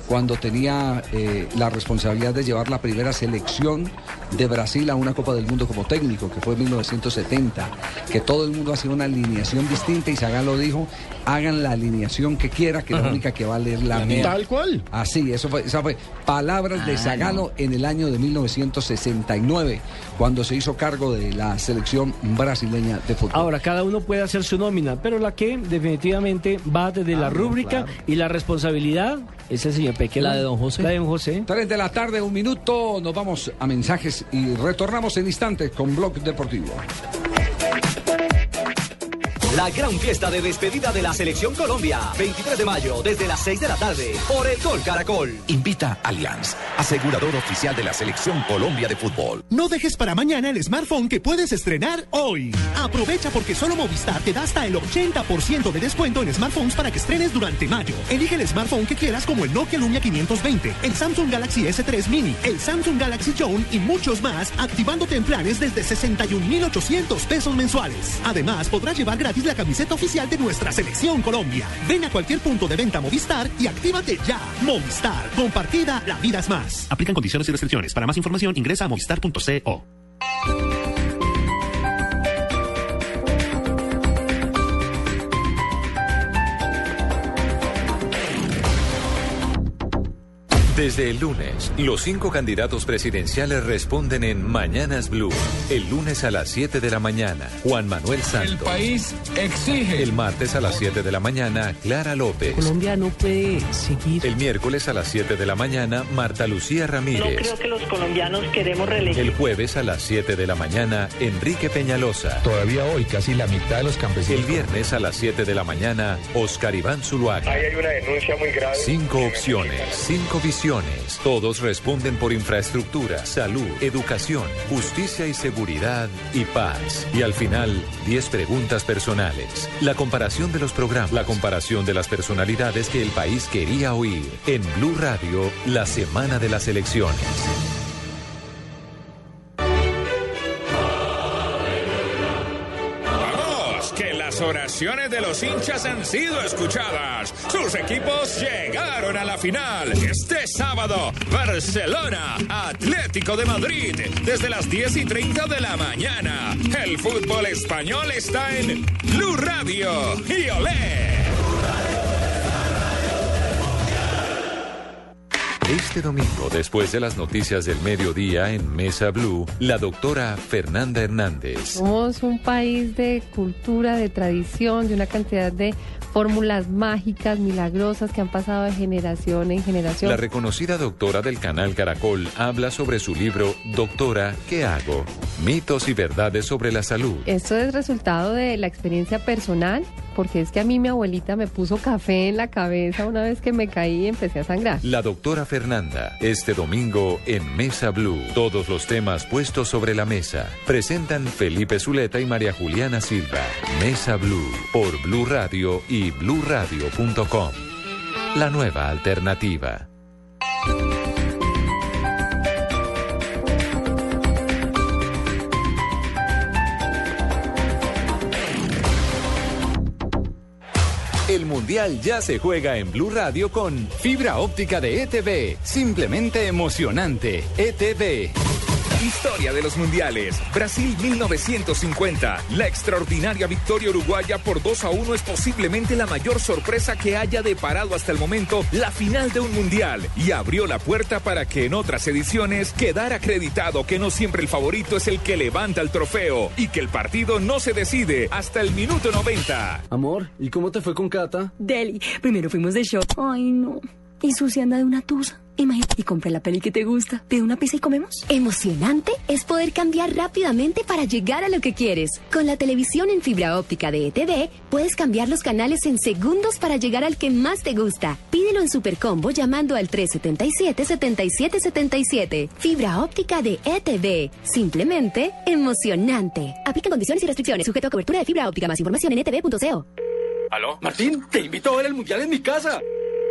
Speaker 6: Cuando tenía eh, la responsabilidad de llevar la primera selección de Brasil a una Copa del Mundo como técnico, que fue en 1970, que todo el mundo hacía una alineación distinta y Zagallo dijo, hagan la alineación que quiera, que la
Speaker 8: Ajá.
Speaker 6: única que vale es la
Speaker 8: La
Speaker 6: mía.
Speaker 8: Tal cual.
Speaker 6: Así, eso fue, esa fue palabras de
Speaker 23: Ah,
Speaker 6: Zagallo en el año de 1969, cuando se hizo cargo de la selección brasileña de fútbol.
Speaker 7: Ahora, cada uno puede hacer su nómina, pero la que definitivamente va desde la rúbrica y la responsabilidad es el señor Peque.
Speaker 6: La de don José.
Speaker 7: La de don José.
Speaker 6: 3 de la tarde, un minuto, nos vamos a mensajes y retornamos en instantes con Blog Deportivo.
Speaker 26: La gran fiesta de despedida de la Selección Colombia. 23 de mayo, desde las 6 de la tarde, por el Gol Caracol.
Speaker 27: Invita Allianz, asegurador oficial de la Selección Colombia de Fútbol.
Speaker 18: No dejes para mañana el smartphone que puedes estrenar hoy. Aprovecha porque solo Movistar te da hasta el 80% de descuento en smartphones para que estrenes durante mayo. Elige el smartphone que quieras como el Nokia Lumia 520, el Samsung Galaxy S3 Mini, el Samsung Galaxy Zone y muchos más, activándote en planes desde 61,800 pesos mensuales. Además, podrás llevar gratis la camiseta oficial de nuestra selección Colombia. Ven a cualquier punto de venta Movistar y actívate ya. Movistar, compartida, la vida es más.
Speaker 28: Aplican condiciones y restricciones. Para más información ingresa a movistar.co.
Speaker 1: Desde el lunes, los cinco candidatos presidenciales responden en Mañanas Blue. El lunes a las 7 de la mañana, Juan Manuel Santos.
Speaker 29: El país exige.
Speaker 1: El martes a las 7 de la mañana, Clara López.
Speaker 7: Colombia no puede seguir.
Speaker 1: El miércoles a las 7 de la mañana, Marta Lucía
Speaker 30: No
Speaker 1: Ramírez.
Speaker 30: creo que los colombianos queremos reelegir.
Speaker 1: El jueves a las 7 de la mañana, Enrique Peñalosa.
Speaker 29: Todavía hoy, casi la mitad de los campesinos.
Speaker 1: El viernes a las 7 de la mañana, Oscar Iván Zuluaga.
Speaker 31: Ahí hay una denuncia muy grave.
Speaker 1: Cinco opciones, cinco visiones. Todos responden por infraestructura, salud, educación, justicia y seguridad y paz. Y al final, 10 preguntas personales. La comparación de los programas, la comparación de las personalidades que el país quería oír. En Blue Radio, la semana de las elecciones.
Speaker 19: Oraciones de los hinchas han sido escuchadas. Sus equipos llegaron a la final. Este sábado, Barcelona, Atlético de Madrid, desde las 10 y 30 de la mañana. El fútbol español está en Blue Radio y Olé.
Speaker 1: Este domingo, después de las noticias del mediodía en Mesa Blue, la doctora Fernanda Hernández.
Speaker 32: Somos un país de cultura, de tradición, de una cantidad de fórmulas mágicas, milagrosas que han pasado de generación en generación.
Speaker 1: La reconocida doctora del canal Caracol habla sobre su libro Doctora, ¿qué hago? Mitos y verdades sobre la salud.
Speaker 32: Esto es resultado de la experiencia personal, porque es que a mí mi abuelita me puso café en la cabeza una vez que me caí y empecé a sangrar.
Speaker 1: La doctora Fernanda, este domingo en Mesa Blue. Todos los temas puestos sobre la mesa. Presentan Felipe Zuleta y María Juliana Silva. Mesa Blue por Blue Radio y bluradio.com. La nueva alternativa. Mundial ya se juega en Blue Radio con fibra óptica de ETV. Simplemente emocionante. ETV.
Speaker 19: Historia de los mundiales. Brasil 1950. La extraordinaria victoria uruguaya por 2 a 1 es posiblemente la mayor sorpresa que haya deparado hasta el momento la final de un mundial y abrió la puerta para que en otras ediciones quedara acreditado que no siempre el favorito es el que levanta el trofeo y que el partido no se decide hasta el minuto 90.
Speaker 33: Amor, ¿y cómo te fue con Cata?
Speaker 34: Deli, primero fuimos de shop. Ay, no. Y Susi anda de una tusa. Imagínate, y compré la peli que te gusta. ¿Pide una pizza y comemos?
Speaker 35: Emocionante es poder cambiar rápidamente para llegar a lo que quieres. Con la televisión en fibra óptica de ETV, puedes cambiar los canales en segundos para llegar al que más te gusta. Pídelo en Supercombo llamando al 377-7777. Fibra óptica de ETV. Simplemente emocionante. Aplica condiciones y restricciones. Sujeto a cobertura de fibra óptica. Más información en etv.co.
Speaker 33: ¿Aló? Martín, te invito a ver el mundial en mi casa.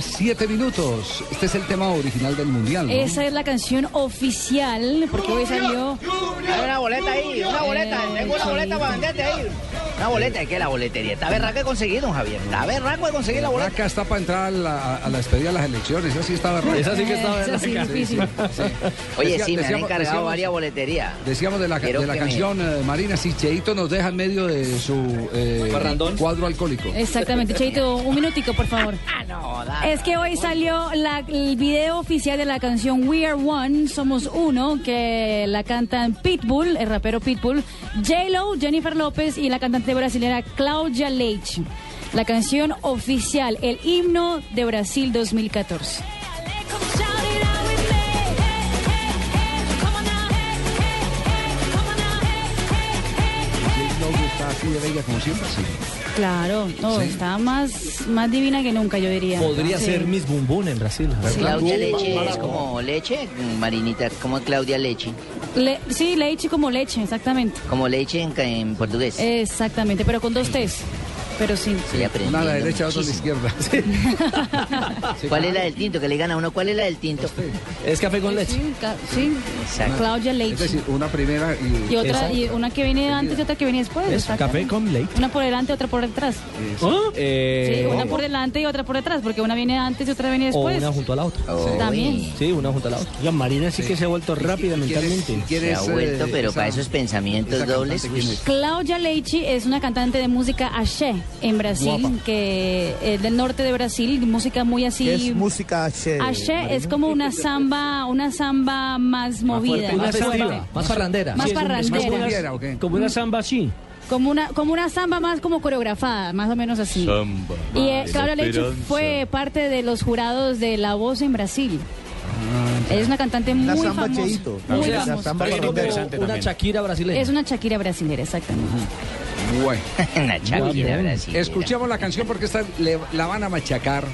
Speaker 6: Tarde, 7 minutos. Este es el tema original del Mundial. ¿no?
Speaker 11: Esa es la canción oficial, porque hoy salió...
Speaker 23: Hay una boleta ahí, una boleta. Tengo una boleta para venderte ahí. Una boleta, ¿de qué la boletería? Está berraca de conseguir, don Javier. Está berraco de conseguir la boleta.
Speaker 6: Acá está para entrar a la, a la despedida de las elecciones. Esa sí está berraca.
Speaker 23: Esa sí que está
Speaker 6: berraca.
Speaker 23: Esa sí, difícil. Oye,
Speaker 6: Decía-
Speaker 23: sí, me han
Speaker 6: decíamos-
Speaker 23: encargado
Speaker 6: decíamos-
Speaker 23: varias boleterías.
Speaker 6: Decíamos de la, de la
Speaker 23: que me-
Speaker 6: canción eh, Marina, si Cheito nos deja en medio de su eh, cuadro alcohólico.
Speaker 11: Exactamente, Cheito, un minutico, por favor. Es que hoy salió el video oficial de la canción We Are One, Somos Uno, que la cantan Pitbull, el rapero Pitbull, J-Lo, Jennifer López y la cantante brasileña Claudia Leite. La canción oficial, el himno de Brasil 2014.
Speaker 6: J-Lo está así de bella como siempre, sí.
Speaker 11: Claro, no, está más, más divina que nunca, yo diría.
Speaker 36: Podría
Speaker 11: Sí.
Speaker 36: ser Miss Boom en Brasil.
Speaker 23: Claudia Leche es como leche, Marinita, como Claudia Leche.
Speaker 11: Le- sí, leche como leche, exactamente.
Speaker 23: Como leche en, en portugués.
Speaker 11: Exactamente, pero con dos T's. Pero sí.
Speaker 23: Estoy aprendiendo
Speaker 6: Una a la derecha, otra a la izquierda.
Speaker 23: ¿Cuál es la del tinto? Que le gana a uno. ¿Cuál es la del tinto?
Speaker 36: Es café con leche.
Speaker 11: Sí, sí.
Speaker 23: Exacto.
Speaker 11: Claudia
Speaker 6: Es
Speaker 11: Leite.
Speaker 6: decir, una primera y,
Speaker 11: Y otra,
Speaker 36: Exacto.
Speaker 11: y una que viene antes y otra que viene después.
Speaker 36: Es café con leche.
Speaker 11: Una por delante, otra por detrás.
Speaker 36: Eh,
Speaker 11: Sí, una por delante y otra por detrás, porque una viene antes y otra viene
Speaker 36: o
Speaker 11: después.
Speaker 36: una junto a la otra.
Speaker 11: También.
Speaker 36: Sí, una junto a la otra.
Speaker 7: Oiga, Marina sí, que se ha vuelto rápida mentalmente.
Speaker 23: Se ha vuelto, pero para esos pensamientos dobles.
Speaker 11: Claudia Leite es una cantante de música axé en Brasil, que es del norte de Brasil, música muy así.
Speaker 37: ¿Qué es música H?
Speaker 11: Axé es como una samba, una samba más movida,
Speaker 36: fuerte,
Speaker 11: más, fuerte.
Speaker 36: más parrandera.
Speaker 11: Más
Speaker 36: Sí,
Speaker 11: parrandera.
Speaker 36: más
Speaker 6: cumbiera, ¿o qué?
Speaker 7: Como una samba así.
Speaker 11: Como una, como una samba más como coreografada, más o menos así. Y eh, Claudia Leite fue parte de los jurados de La Voz en Brasil. Ella es una cantante muy
Speaker 37: samba
Speaker 11: famosa.
Speaker 37: Cheito.
Speaker 11: Muy
Speaker 37: O sea,
Speaker 11: famosa.
Speaker 37: samba
Speaker 36: Es como una Shakira brasileña.
Speaker 11: Es una Shakira brasilera, exactamente.
Speaker 23: Brasilera.
Speaker 6: Escuchemos la canción porque esta le- la van a machacar.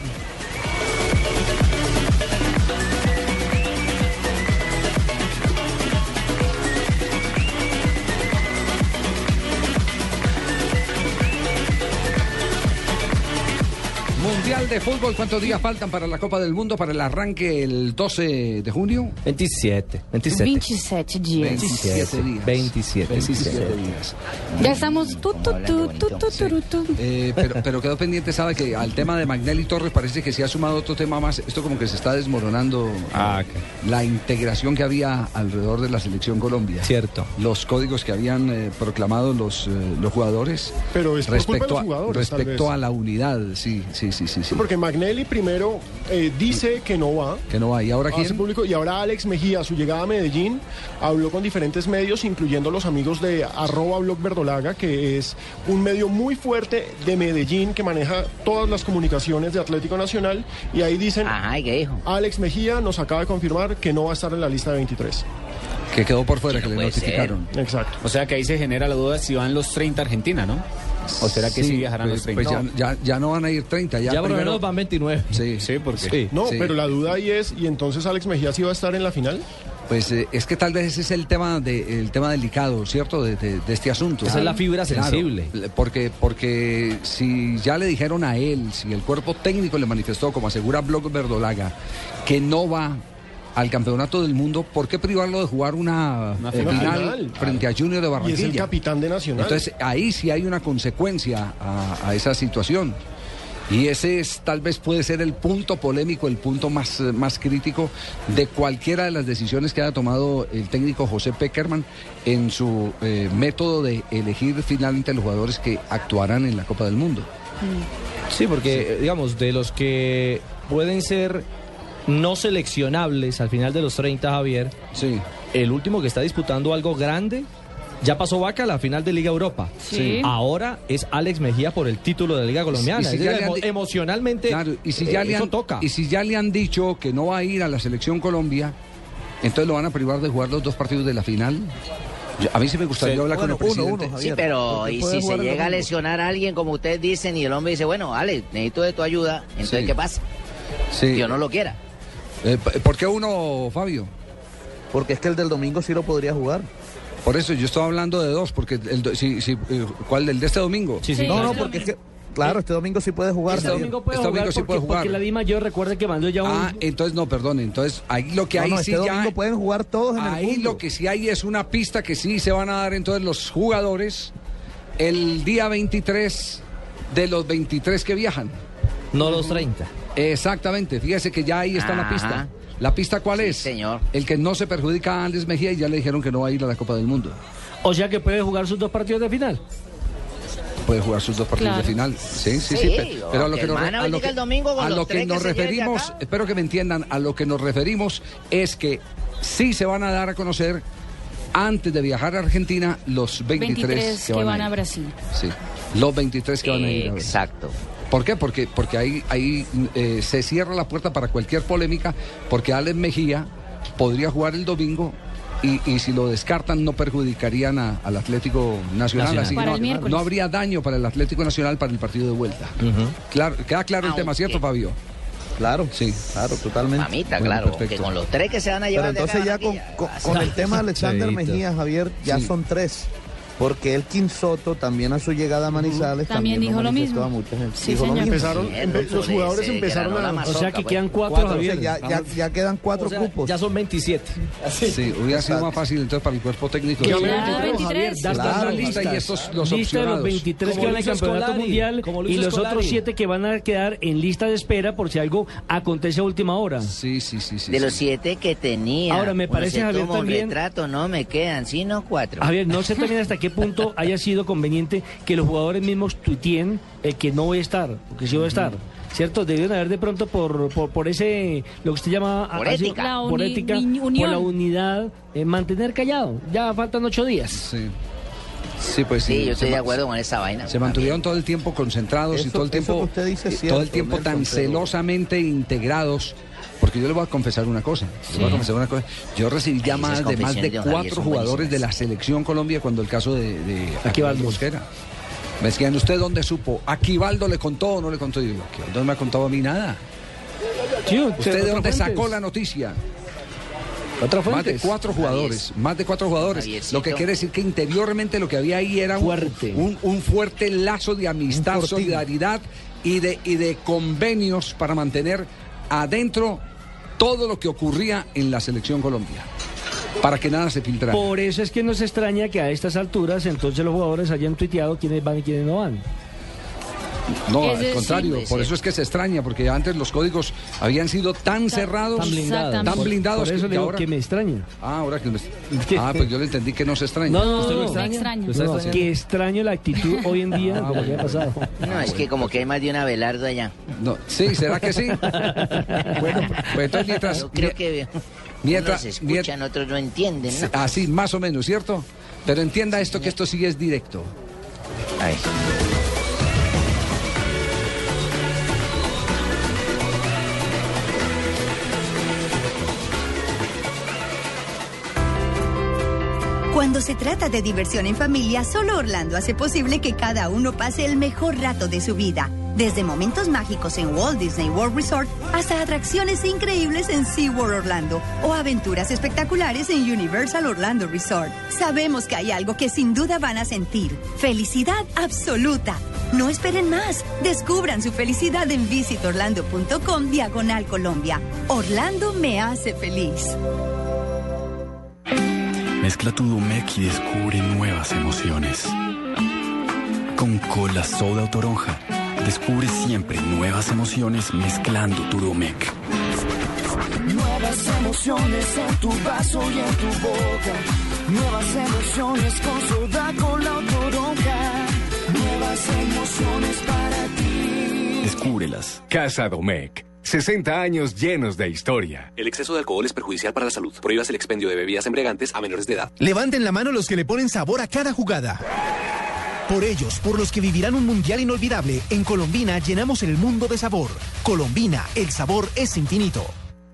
Speaker 6: De Fútbol, ¿cuántos días faltan para la Copa del Mundo, para el arranque el 12 de junio?
Speaker 36: 27. 27.
Speaker 11: 27 días.
Speaker 6: 27 días.
Speaker 36: 27.
Speaker 6: 27 días.
Speaker 11: Ya estamos tu, tu, tu, tu, tu, tu, tu.
Speaker 6: Eh, pero, pero quedó pendiente, sabe que al tema de Magnelli Torres parece que se ha sumado otro tema más. Esto como que se está desmoronando
Speaker 36: Ah,
Speaker 6: la integración que había alrededor de la selección Colombia.
Speaker 36: Cierto.
Speaker 6: Los códigos que habían eh, proclamado los, eh, los jugadores.
Speaker 8: Pero es por culpa de los
Speaker 6: a,
Speaker 8: jugadores,
Speaker 6: respecto
Speaker 8: vez.
Speaker 6: a la unidad, sí, sí, sí, sí. sí.
Speaker 8: Porque Magnelli primero eh, dice que no va.
Speaker 6: Que no hay. ¿Y ahora quién?
Speaker 8: público y ahora Alex Mejía, a su llegada a Medellín, habló con diferentes medios, incluyendo los amigos de arroba blog verdolaga, que es un medio muy fuerte de Medellín que maneja todas las comunicaciones de Atlético Nacional. Y ahí dicen,
Speaker 23: Ajá, ¿y qué dijo?
Speaker 8: Alex Mejía nos acaba de confirmar que no va a estar en la lista de 23.
Speaker 6: Que quedó por fuera, que le notificaron.
Speaker 8: Exacto.
Speaker 29: O sea que ahí se genera la duda si van los 30 a Argentina, ¿no? ¿O será que sí, viajarán
Speaker 6: pues,
Speaker 29: los 30?
Speaker 6: Pues ya, ya, ya no van a ir 30. Ya,
Speaker 36: Ya por lo
Speaker 6: primero-
Speaker 36: menos van 29.
Speaker 6: Sí,
Speaker 29: Sí, porque
Speaker 36: Sí.
Speaker 8: No,
Speaker 6: Sí.
Speaker 8: pero la duda ahí es, ¿y entonces Alex Mejía sí va a estar en la final?
Speaker 6: Pues eh, es que tal vez ese es el tema de, el tema delicado, ¿cierto? De, de- de este asunto.
Speaker 36: Esa es la fibra
Speaker 6: Claro,
Speaker 36: sensible.
Speaker 6: porque, porque si ya le dijeron a él, si el cuerpo técnico le manifestó, como asegura Blog Verdolaga, que no va al campeonato del mundo, ¿por qué privarlo de jugar una,
Speaker 29: Una
Speaker 6: eh,
Speaker 29: final.
Speaker 6: frente a Junior de
Speaker 8: Y
Speaker 6: Barranquilla?
Speaker 8: es el capitán de Nacional.
Speaker 6: Entonces ahí sí hay una consecuencia a, a esa situación. Y ese es tal vez puede ser el punto polémico, el punto más, más crítico de cualquiera de las decisiones que haya tomado el técnico José Peckerman en su eh, método de elegir finalmente los jugadores que actuarán en la Copa del Mundo.
Speaker 36: Sí, porque, digamos, de los que pueden ser no seleccionables al final de los 30, Javier,
Speaker 6: Sí.
Speaker 36: el último que está disputando algo grande. Ya pasó Vaca a la final de Liga Europa.
Speaker 11: Sí.
Speaker 36: Ahora es Alex Mejía por el título de la Liga Colombiana.
Speaker 6: Y si
Speaker 36: Es decir,
Speaker 6: han
Speaker 36: emocionalmente,
Speaker 6: Claro, y si ya
Speaker 36: eh,
Speaker 6: le
Speaker 36: eso
Speaker 6: han,
Speaker 36: toca.
Speaker 6: y si ya le han dicho que no va a ir a la selección Colombia, entonces lo van a privar de jugar los dos partidos de la final. Yo- a mí sí me gustaría
Speaker 29: Sí.
Speaker 6: hablar
Speaker 37: Bueno,
Speaker 6: con el
Speaker 37: uno,
Speaker 6: presidente.
Speaker 37: uno,
Speaker 23: Sí, pero y si se llega a lesionar a alguien, como ustedes dicen, y el hombre dice, bueno, Alex, necesito de tu ayuda, entonces,
Speaker 6: Sí.
Speaker 23: ¿qué pasa?
Speaker 6: Sí.
Speaker 23: Yo no lo quiera.
Speaker 6: Eh, ¿Por qué uno, Fabio?
Speaker 37: Porque es que el del domingo sí lo podría jugar.
Speaker 6: Por eso yo estaba hablando de dos, porque el, si, si, eh, ¿cuál del de este domingo?
Speaker 36: Sí, sí.
Speaker 37: No,
Speaker 36: claro.
Speaker 37: no, porque es que, claro, este domingo sí puede jugar.
Speaker 7: Este domingo puede
Speaker 6: Este
Speaker 7: jugar
Speaker 6: domingo sí puede jugar.
Speaker 7: porque la Di Mayor recuerde que mandó ya un...
Speaker 6: Ah, entonces no, perdón, entonces ahí lo que
Speaker 37: No,
Speaker 6: hay
Speaker 37: no,
Speaker 6: sí
Speaker 37: este
Speaker 6: ya
Speaker 37: pueden jugar todos en el
Speaker 6: ahí
Speaker 37: mundo.
Speaker 6: lo que sí hay es una pista que sí se van a dar entonces los jugadores el día 23 de los 23 que viajan.
Speaker 36: No los 30.
Speaker 6: Exactamente, fíjese que ya ahí está la pista. ¿La pista cuál
Speaker 23: Sí,
Speaker 6: es?
Speaker 23: señor.
Speaker 6: El que no se perjudica a Andrés Mejía y ya le dijeron que no va a ir a la Copa del Mundo.
Speaker 7: O sea que puede jugar sus dos partidos de final.
Speaker 6: Puede jugar sus dos partidos
Speaker 11: Claro.
Speaker 6: de final. Sí, sí, sí.
Speaker 23: Sí,
Speaker 6: pe- pero, a lo
Speaker 23: que
Speaker 6: que nos, a lo que, a lo que nos
Speaker 23: que
Speaker 6: referimos, espero que me entiendan, a lo que nos referimos es que sí se van a dar a conocer antes de viajar a Argentina los 23,
Speaker 11: 23 que van a
Speaker 6: ir.
Speaker 11: Brasil.
Speaker 6: Sí. Los 23 que van a ir. a.
Speaker 3: Exacto.
Speaker 6: ¿Por qué? Porque, porque ahí, ahí eh, se cierra la puerta para cualquier polémica, porque Alex Mejía podría jugar el domingo y, y si lo descartan no perjudicarían a- al Atlético Nacional.
Speaker 36: Nacional.
Speaker 6: Así no, no habría daño para el Atlético Nacional para el partido de vuelta. Claro, queda claro el tema, ¿cierto, Fabio?
Speaker 5: Claro,
Speaker 6: sí,
Speaker 5: claro, totalmente.
Speaker 3: Mamita,
Speaker 6: Bueno,
Speaker 3: claro,
Speaker 6: perfecto.
Speaker 3: que con los tres que se van a
Speaker 5: Pero
Speaker 3: llevar de acá
Speaker 5: entonces ya con, con- el tema de Alexander. Mejía, Javier, ya
Speaker 6: Sí.
Speaker 5: son tres. Porque el Soto también a su llegada a Manizales
Speaker 11: También dijo lo mismo.
Speaker 5: a mucha gente.
Speaker 11: Sí,
Speaker 5: Dijo lo mismo.
Speaker 8: Empezaron, empe- los jugadores empezaron a...
Speaker 7: O sea que quedan cuatro,
Speaker 5: Cuatro,
Speaker 7: Javier.
Speaker 5: o sea, ya, ya, ya quedan cuatro
Speaker 36: O sea,
Speaker 5: cupos.
Speaker 36: Ya son 27.
Speaker 6: Sí, hubiera sido más fácil entonces para el cuerpo técnico. Sí.
Speaker 7: ya,
Speaker 11: Ya, 23.
Speaker 7: Javier, ya las listas.
Speaker 6: y estos, los
Speaker 7: lista de los
Speaker 6: opcionados.
Speaker 7: 23
Speaker 36: Como
Speaker 7: que van al campeonato
Speaker 36: Scolari,
Speaker 7: mundial y los
Speaker 36: Scolari.
Speaker 7: otros siete que van a quedar en lista de espera por si algo acontece a última hora.
Speaker 6: Sí, sí, sí, sí.
Speaker 3: De
Speaker 6: sí.
Speaker 3: los siete que tenía.
Speaker 7: Ahora, me parece, Javier, también-
Speaker 3: retrato, no me quedan, sino cuatro.
Speaker 7: Javier, no sé también hasta qué punto haya sido conveniente que los jugadores mismos tuiteen el que no voy a estar, o que sí voy a estar. ¿Cierto? Debieron haber de pronto por, por, por ese, lo que usted llama...
Speaker 3: Por
Speaker 7: así-
Speaker 3: ética.
Speaker 11: La
Speaker 7: por ética, la unidad, eh, mantener callado. Ya faltan ocho días.
Speaker 6: Sí. Sí, pues sí.
Speaker 3: Sí, yo estoy
Speaker 6: Se
Speaker 3: de acuerdo con esa vaina.
Speaker 6: Se mantuvieron todo el tiempo concentrados y todo el tiempo,
Speaker 5: que usted dice es cierto,
Speaker 6: todo el tiempo
Speaker 5: Nelson,
Speaker 6: tan
Speaker 5: pero-
Speaker 6: celosamente integrados. Porque yo le voy a confesar una cosa. le voy a confesar una cosa. Yo recibí llamadas de más de cuatro jugadores de la selección Colombia cuando el caso de, de
Speaker 7: Aquivaldo.
Speaker 6: Mosquera. Me decían, ¿usted dónde supo? ¿Aquivaldo le contó o no le contó? Y digo, Aquivaldo no me ha contado a mí nada.
Speaker 7: Sí,
Speaker 6: ¿Usted de dónde sacó la noticia?
Speaker 7: Otra
Speaker 6: Más de cuatro jugadores, más de cuatro jugadores.
Speaker 3: Javiercito.
Speaker 6: Lo que quiere decir que interiormente lo que había ahí era un
Speaker 7: Fuerte.
Speaker 6: un, un fuerte lazo de amistad, solidaridad y de, y de convenios para mantener adentro todo lo que ocurría en la selección Colombia. Para que nada se filtrara.
Speaker 7: Por eso es que nos extraña que a estas alturas entonces los jugadores hayan tuiteado quiénes van y quiénes no van.
Speaker 6: No, al contrario,
Speaker 3: puede
Speaker 6: por eso es que se extraña, porque antes los códigos habían sido tan cerrados,
Speaker 7: Tan blindados.
Speaker 6: tan blindados
Speaker 7: Por eso
Speaker 6: que
Speaker 7: le digo
Speaker 6: ahora-
Speaker 7: que me extraña.
Speaker 6: Ah, ahora que me- Ah, pues yo le entendí que no se extraña.
Speaker 7: No, no,
Speaker 36: ¿Usted lo
Speaker 7: no.
Speaker 36: extraña?
Speaker 11: Extraña.
Speaker 7: Que extraño la actitud hoy en día que ha pasado.
Speaker 3: No, es que como que hay más de un Abelardo allá.
Speaker 6: No, sí, ¿será que sí? bueno, pues entonces mientras,
Speaker 3: Yo creo que
Speaker 6: mientras-
Speaker 3: unos escuchan, otros no entienden, ¿no?
Speaker 6: así más o menos, ¿cierto? Pero entienda esto que esto sí es directo.
Speaker 3: Ay.
Speaker 14: Cuando se trata de diversión en familia, solo Orlando hace posible que cada uno pase el mejor rato de su vida. Desde momentos mágicos en Walt Disney World Resort hasta atracciones increíbles en SeaWorld Orlando o aventuras espectaculares en Universal Orlando Resort. Sabemos que hay algo que sin duda van a sentir. Felicidad absoluta. No esperen más. Descubran su felicidad en visitorlando.com diagonal Colombia. Orlando me hace feliz.
Speaker 38: Mezcla tu Domec y descubre nuevas emociones. Con cola, soda o toronja, descubre siempre nuevas emociones mezclando tu Domec.
Speaker 39: Nuevas emociones en tu vaso y en tu boca. Nuevas emociones con soda, con la toronja. Nuevas emociones para ti.
Speaker 38: Descúbrelas.
Speaker 2: Casa Domecq. 60 años llenos de historia.
Speaker 40: El exceso de alcohol es perjudicial para la salud. Prohíbas el expendio de bebidas embriagantes a menores de edad.
Speaker 18: Levanten la mano los que le ponen sabor a cada jugada. Por ellos, por los que vivirán un mundial inolvidable, en Colombina llenamos el mundo de sabor. Colombina, el sabor es infinito.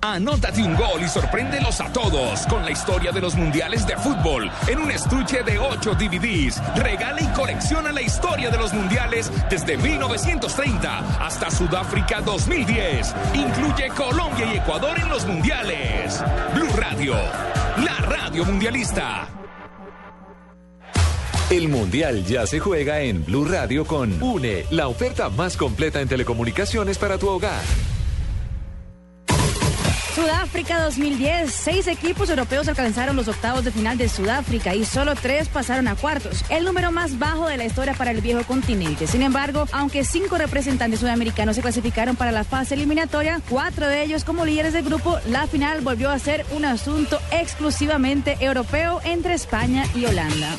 Speaker 19: Anótate un gol y sorpréndelos a todos con la historia de los mundiales de fútbol en un estuche de 8 DVDs. Regala y colecciona la historia de los mundiales desde 1930 hasta Sudáfrica 2010. Incluye Colombia y Ecuador en los mundiales. Blue Radio, la radio mundialista.
Speaker 1: El Mundial ya se juega en Blue Radio con UNE, la oferta más completa en telecomunicaciones para tu hogar.
Speaker 11: Sudáfrica 2010. Seis equipos europeos alcanzaron los octavos de final de Sudáfrica y solo tres pasaron a cuartos, el número más bajo de la historia para el viejo continente. Sin embargo, aunque cinco representantes sudamericanos se clasificaron para la fase eliminatoria, cuatro de ellos como líderes de grupo, la final volvió a ser un asunto exclusivamente europeo entre España y Holanda.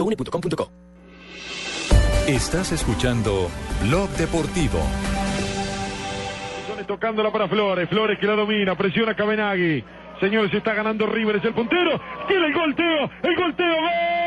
Speaker 38: www.une.com.co.
Speaker 1: Estás escuchando Blog Deportivo.
Speaker 41: Tocándola para Flores, Flores que la domina, presiona Cabenagui. Señores, está ganando River, es el puntero. Tiene el gol, Teo, el gol, Teo, gol.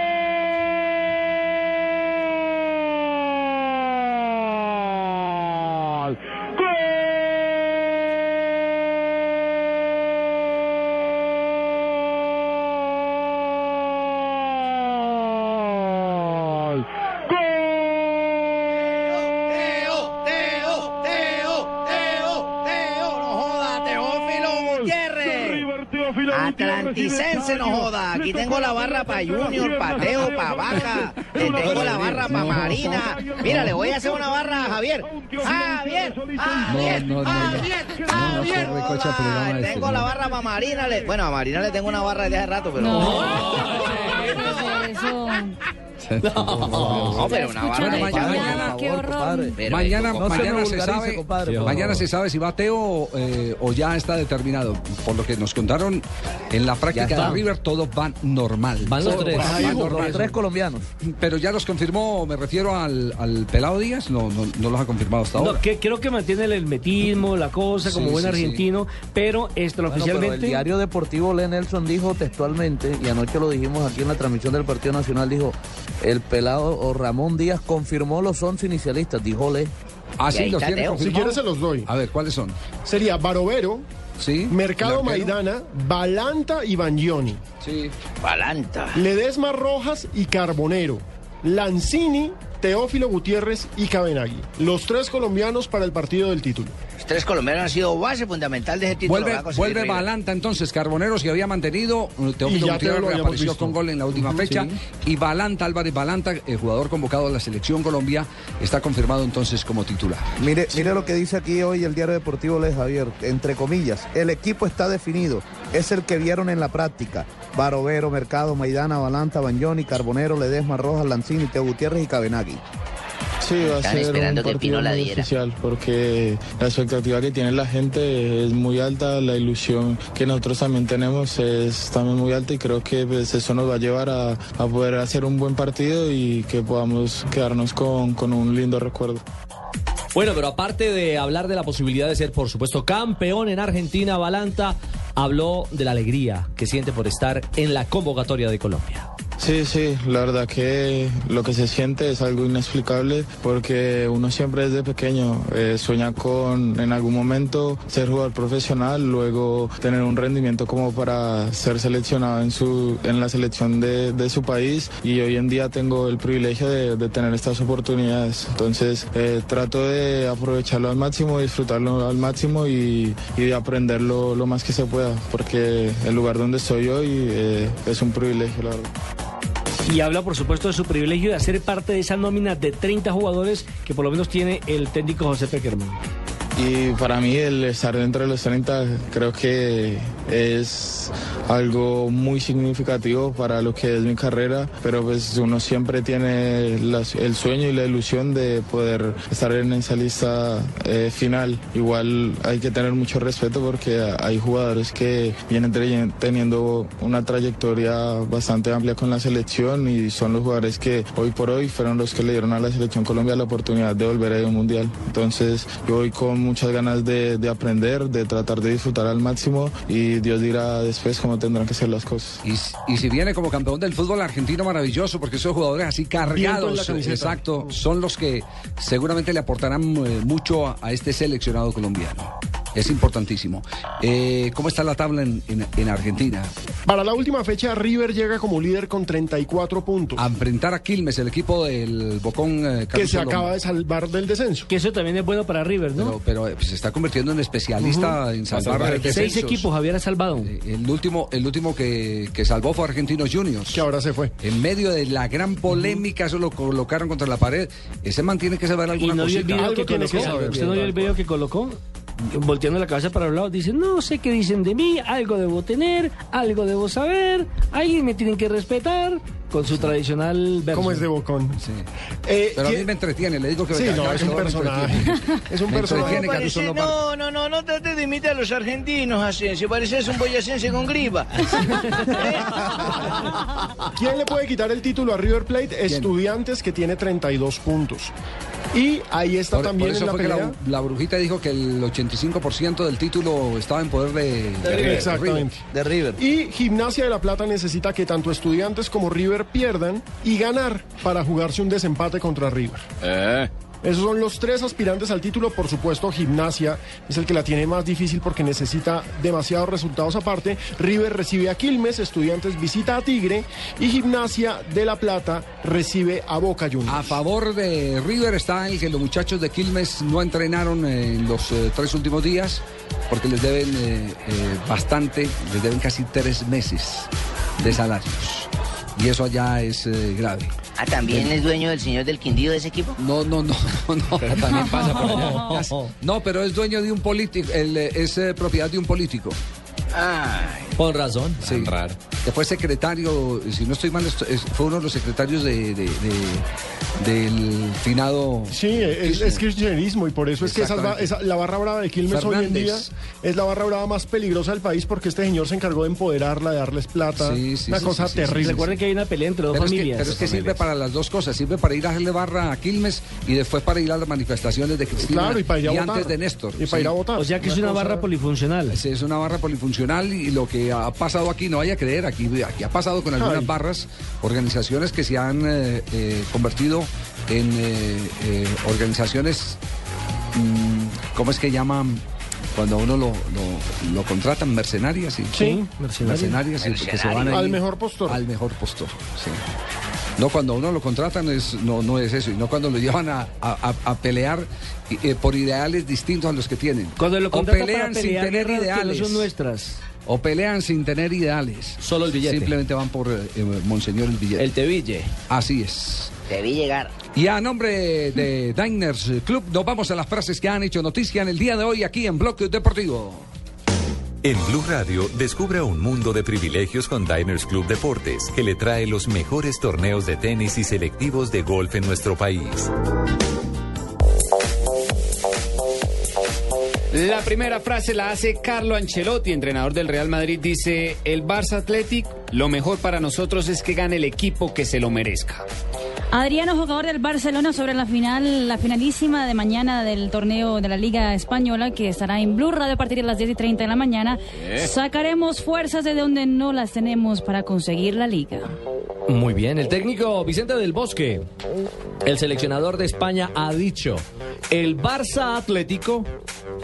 Speaker 3: Atlanticense, no joda. Aquí tengo la barra para Junior, para Teo, para Baja. Le tengo la barra para Marina. Mira, le voy a hacer una barra a Javier. Javier, Javier. Javier, Javier.
Speaker 6: este,
Speaker 3: Tengo la barra para Marina. Bueno, a Marina le tengo una barra desde hace rato, pero. No, pero una barra
Speaker 6: mañana, mañana, mañana, se sabe,
Speaker 3: compadre,
Speaker 6: mañana se sabe si va Teo eh, o ya está determinado. Por lo que nos contaron en la práctica de River, todos van normal.
Speaker 36: Van los tres.
Speaker 6: van
Speaker 36: Fijo,
Speaker 6: normal.
Speaker 36: los tres colombianos.
Speaker 6: Pero ya los confirmó, me refiero al, al Pelado Díaz, no, no, no los ha confirmado hasta
Speaker 7: No,
Speaker 6: ahora.
Speaker 7: que, creo que mantiene el hermetismo, la cosa, como
Speaker 6: Sí,
Speaker 7: buen
Speaker 6: sí, sí.
Speaker 7: argentino, pero esto
Speaker 5: Bueno, pero el diario deportivo Len Nelson dijo textualmente, y anoche lo dijimos aquí en la transmisión del Partido Nacional, dijo, el pelado o Ramón Díaz confirmó los 11 inicialistas, dijo Le.
Speaker 6: Ah, sí, los tiene
Speaker 8: Si
Speaker 6: confirmados.
Speaker 8: quieres se los doy.
Speaker 6: A ver, ¿cuáles son?
Speaker 8: Sería Barovero,
Speaker 6: Sí.
Speaker 8: Mercado. Maidana, Balanta y Bangioni.
Speaker 6: Sí.
Speaker 3: Balanta.
Speaker 8: Ledesma Rojas y Carbonero. Lanzini, Teófilo Gutiérrez y Cabenagui. Los tres colombianos para el partido del título.
Speaker 3: Tres colombianos han sido base fundamental de ese título.
Speaker 6: Vuelve, vuelve. Balanta entonces, Carbonero se había mantenido,
Speaker 8: Y
Speaker 6: Teófilo
Speaker 8: ya
Speaker 6: Gutiérrez reapareció
Speaker 8: visto.
Speaker 6: con gol en la última fecha
Speaker 8: sí.
Speaker 6: y Balanta, Álvarez Balanta, el jugador convocado a la selección Colombia, está confirmado entonces como titular.
Speaker 5: Mire, mire lo que dice aquí hoy el diario deportivo Le Javier, entre comillas, el equipo está definido, es el que vieron en la práctica. Barovero, Mercado, Maidana, Balanta, Bagnoni, Carbonero, Ledesma, Rojas, Lanzini, Teo Gutiérrez y Cabenagui.
Speaker 42: Sí, va a ser
Speaker 3: esperando
Speaker 42: un
Speaker 3: que
Speaker 42: partido
Speaker 3: Pino la
Speaker 42: muy
Speaker 3: diera.
Speaker 42: especial porque la expectativa que tiene la gente es muy alta, la ilusión que nosotros también tenemos es también muy alta y creo que pues, eso nos va a llevar a, a poder hacer un buen partido y que podamos quedarnos con, con un lindo recuerdo.
Speaker 36: Bueno, pero aparte de hablar de la posibilidad de ser, por supuesto, campeón en Argentina, Balanta habló de la alegría que siente por estar en la convocatoria de Colombia.
Speaker 42: Sí, sí, la verdad que lo que se siente es algo inexplicable porque uno siempre desde pequeño eh, sueña con en algún momento ser jugador profesional, luego tener un rendimiento como para ser seleccionado en, su, en la selección de, su país y hoy en día tengo el privilegio de, tener estas oportunidades. Entonces eh, trato de aprovecharlo al máximo, disfrutarlo al máximo y, y de aprenderlo lo más que se pueda porque el lugar donde estoy hoy eh, es un privilegio, la verdad.
Speaker 7: Y habla, por supuesto, de su privilegio de hacer parte de esa nómina de 30 jugadores que por lo menos tiene el técnico José Peckerman.
Speaker 42: Y para mí el estar dentro de los 30 creo que es algo muy significativo para lo que es mi carrera, pero pues uno siempre tiene las- el sueño y la ilusión de poder estar en esa lista eh, final. Igual hay que tener mucho respeto porque hay jugadores que vienen teniendo una trayectoria bastante amplia con la selección y son los jugadores que hoy por hoy fueron los que le dieron a la selección Colombia la oportunidad de volver a ir un mundial. Entonces yo voy con muchas ganas de, de aprender, de tratar de disfrutar al máximo y Dios dirá después cómo tendrán que ser las cosas.
Speaker 6: Y, y si viene como campeón del fútbol argentino, maravilloso, porque esos jugadores así cargados, exacto, son los que seguramente le aportarán eh, mucho a, a este seleccionado colombiano. Es importantísimo. Eh, ¿Cómo está la tabla en, en- en Argentina?
Speaker 8: Para la última fecha, River llega como líder con 34 puntos.
Speaker 6: A enfrentar a Quilmes, el equipo del Bocón eh,
Speaker 8: que se acaba de salvar del descenso.
Speaker 7: Que eso también es bueno para River, ¿no?
Speaker 6: Pero, pero, eh, se está convirtiendo en especialista en salvar
Speaker 7: Seis
Speaker 6: descensos.
Speaker 7: equipos Javier ha salvado.
Speaker 6: El último, el último que, que salvó fue Argentinos Juniors.
Speaker 8: Que ahora se fue.
Speaker 6: En medio de la gran polémica, eso lo colocaron contra la pared. Ese man tiene que saber
Speaker 7: Y
Speaker 6: alguna
Speaker 7: vio el que colocó. ¿Usted no vio el video que colocó? Volteando la cabeza para el lado, dice, no sé qué dicen de mí, algo debo tener, algo debo saber, alguien me tienen que respetar, con su tradicional verso.
Speaker 8: ¿Cómo es de Bocón? Eh,
Speaker 6: Pero a
Speaker 8: ¿quién-
Speaker 6: mí me entretiene, le digo que
Speaker 8: Sí, no,
Speaker 6: que
Speaker 8: es un
Speaker 6: no
Speaker 8: personaje. Es un personaje.
Speaker 6: Caruso
Speaker 23: Parece-
Speaker 6: Lombardi.
Speaker 23: no, no, no, no trate de imitar a los argentinos, Asensio. Pareces un boyacense con gripa.
Speaker 8: ¿Quién le puede quitar el título a River Plate? Estudiantes que tiene 32 puntos. Y ahí está
Speaker 6: Por,
Speaker 8: también
Speaker 6: por eso
Speaker 8: en la
Speaker 6: fue que la, la brujita dijo que el 85% del título estaba en poder de, de River.
Speaker 8: Exactamente.
Speaker 37: De River.
Speaker 8: Y Gimnasia de la Plata necesita que tanto Estudiantes como River pierdan y ganar para jugarse un desempate contra River. Esos son los tres aspirantes al título. Por supuesto, Gimnasia es el que la tiene más difícil porque necesita demasiados resultados aparte. River recibe a Quilmes, Estudiantes visita a Tigre y Gimnasia de la Plata recibe a Boca Juniors.
Speaker 6: A favor de River está el que los muchachos de Quilmes no entrenaron en los eh, tres últimos días porque les deben eh, eh, bastante, les deben casi tres meses de salarios. Y eso allá es eh, grave.
Speaker 23: Ah, ¿también es dueño del señor del Quindío de ese equipo?
Speaker 6: No, no, no, no. no.
Speaker 23: Pero también pasa por allá.
Speaker 6: No, pero es dueño de un político, eh, es eh, propiedad de un político.
Speaker 36: Con razón.
Speaker 6: Sí.
Speaker 36: Raro.
Speaker 6: Que fue secretario, si no estoy mal, fue uno de los secretarios de, de- de- del finado.
Speaker 8: Sí, es, es kirchnerismo y por eso es que esa, esa- la barra brava de Quilmes hoy en día es la barra brava más peligrosa del país porque este señor se encargó de empoderarla, de darles plata.
Speaker 6: Sí, sí,
Speaker 8: una
Speaker 6: sí,
Speaker 8: cosa
Speaker 6: sí, sí, sí.
Speaker 8: terrible.
Speaker 7: Recuerden que hay una pelea entre dos
Speaker 6: Pero es, que,
Speaker 7: familias.
Speaker 6: pero es que sirve para las dos cosas. Sirve para ir a hacerle barra a Quilmes y después para ir a las manifestaciones de Cristina.
Speaker 8: Claro, y para ir a votar.
Speaker 6: antes de Néstor.
Speaker 8: Y para ir a votar.
Speaker 7: O sea que es una barra polifuncional.
Speaker 6: Sí, es una barra polifuncional y lo que ha pasado aquí, no vaya a creer, aquí, aquí ha pasado con algunas
Speaker 8: Ay.
Speaker 6: barras, organizaciones que se han eh, eh, convertido en eh, eh, organizaciones, mm, ¿cómo es que llaman? Cuando a uno lo, lo, lo contratan, mercenarias. ¿sí?
Speaker 8: Sí,
Speaker 6: mercenarias. sí, porque se van
Speaker 8: Al mejor postor.
Speaker 6: Al mejor postor, sí. No, cuando a uno lo contratan es, no, no es eso, y no cuando lo llevan a, a- pelear eh, por ideales distintos a los que tienen.
Speaker 7: Cuando lo
Speaker 6: o
Speaker 7: contratan
Speaker 6: pelean
Speaker 7: para
Speaker 6: sin
Speaker 7: pelear
Speaker 6: tener
Speaker 7: que no
Speaker 6: ideales.
Speaker 7: son nuestras.
Speaker 6: O pelean sin tener ideales.
Speaker 36: Solo el billete.
Speaker 6: Simplemente van por eh, eh, Monseñor el billete.
Speaker 36: El Teville.
Speaker 6: Así es.
Speaker 23: Te vi llegar.
Speaker 6: Y a nombre de Diners Club, nos vamos a las frases que han hecho noticia en el día de hoy aquí en Bloque Deportivo.
Speaker 1: En Blue Radio, descubra un mundo de privilegios con Diners Club Deportes, que le trae los mejores torneos de tenis y selectivos de golf en nuestro país.
Speaker 29: La primera frase la hace Carlo Ancelotti, entrenador del Real Madrid. Dice, el Barça Athletic, lo mejor para nosotros es que gane el equipo que se lo merezca.
Speaker 11: Adriano, jugador del Barcelona, sobre la final, la finalísima de mañana del torneo de la Liga Española, que estará en Blue Radio a partir de las 10 y 30 de la mañana.
Speaker 36: Eh.
Speaker 11: Sacaremos fuerzas de donde no las tenemos para conseguir la Liga.
Speaker 36: Muy bien, el técnico Vicente del Bosque, el seleccionador de España, ha dicho, el Barça Atlético,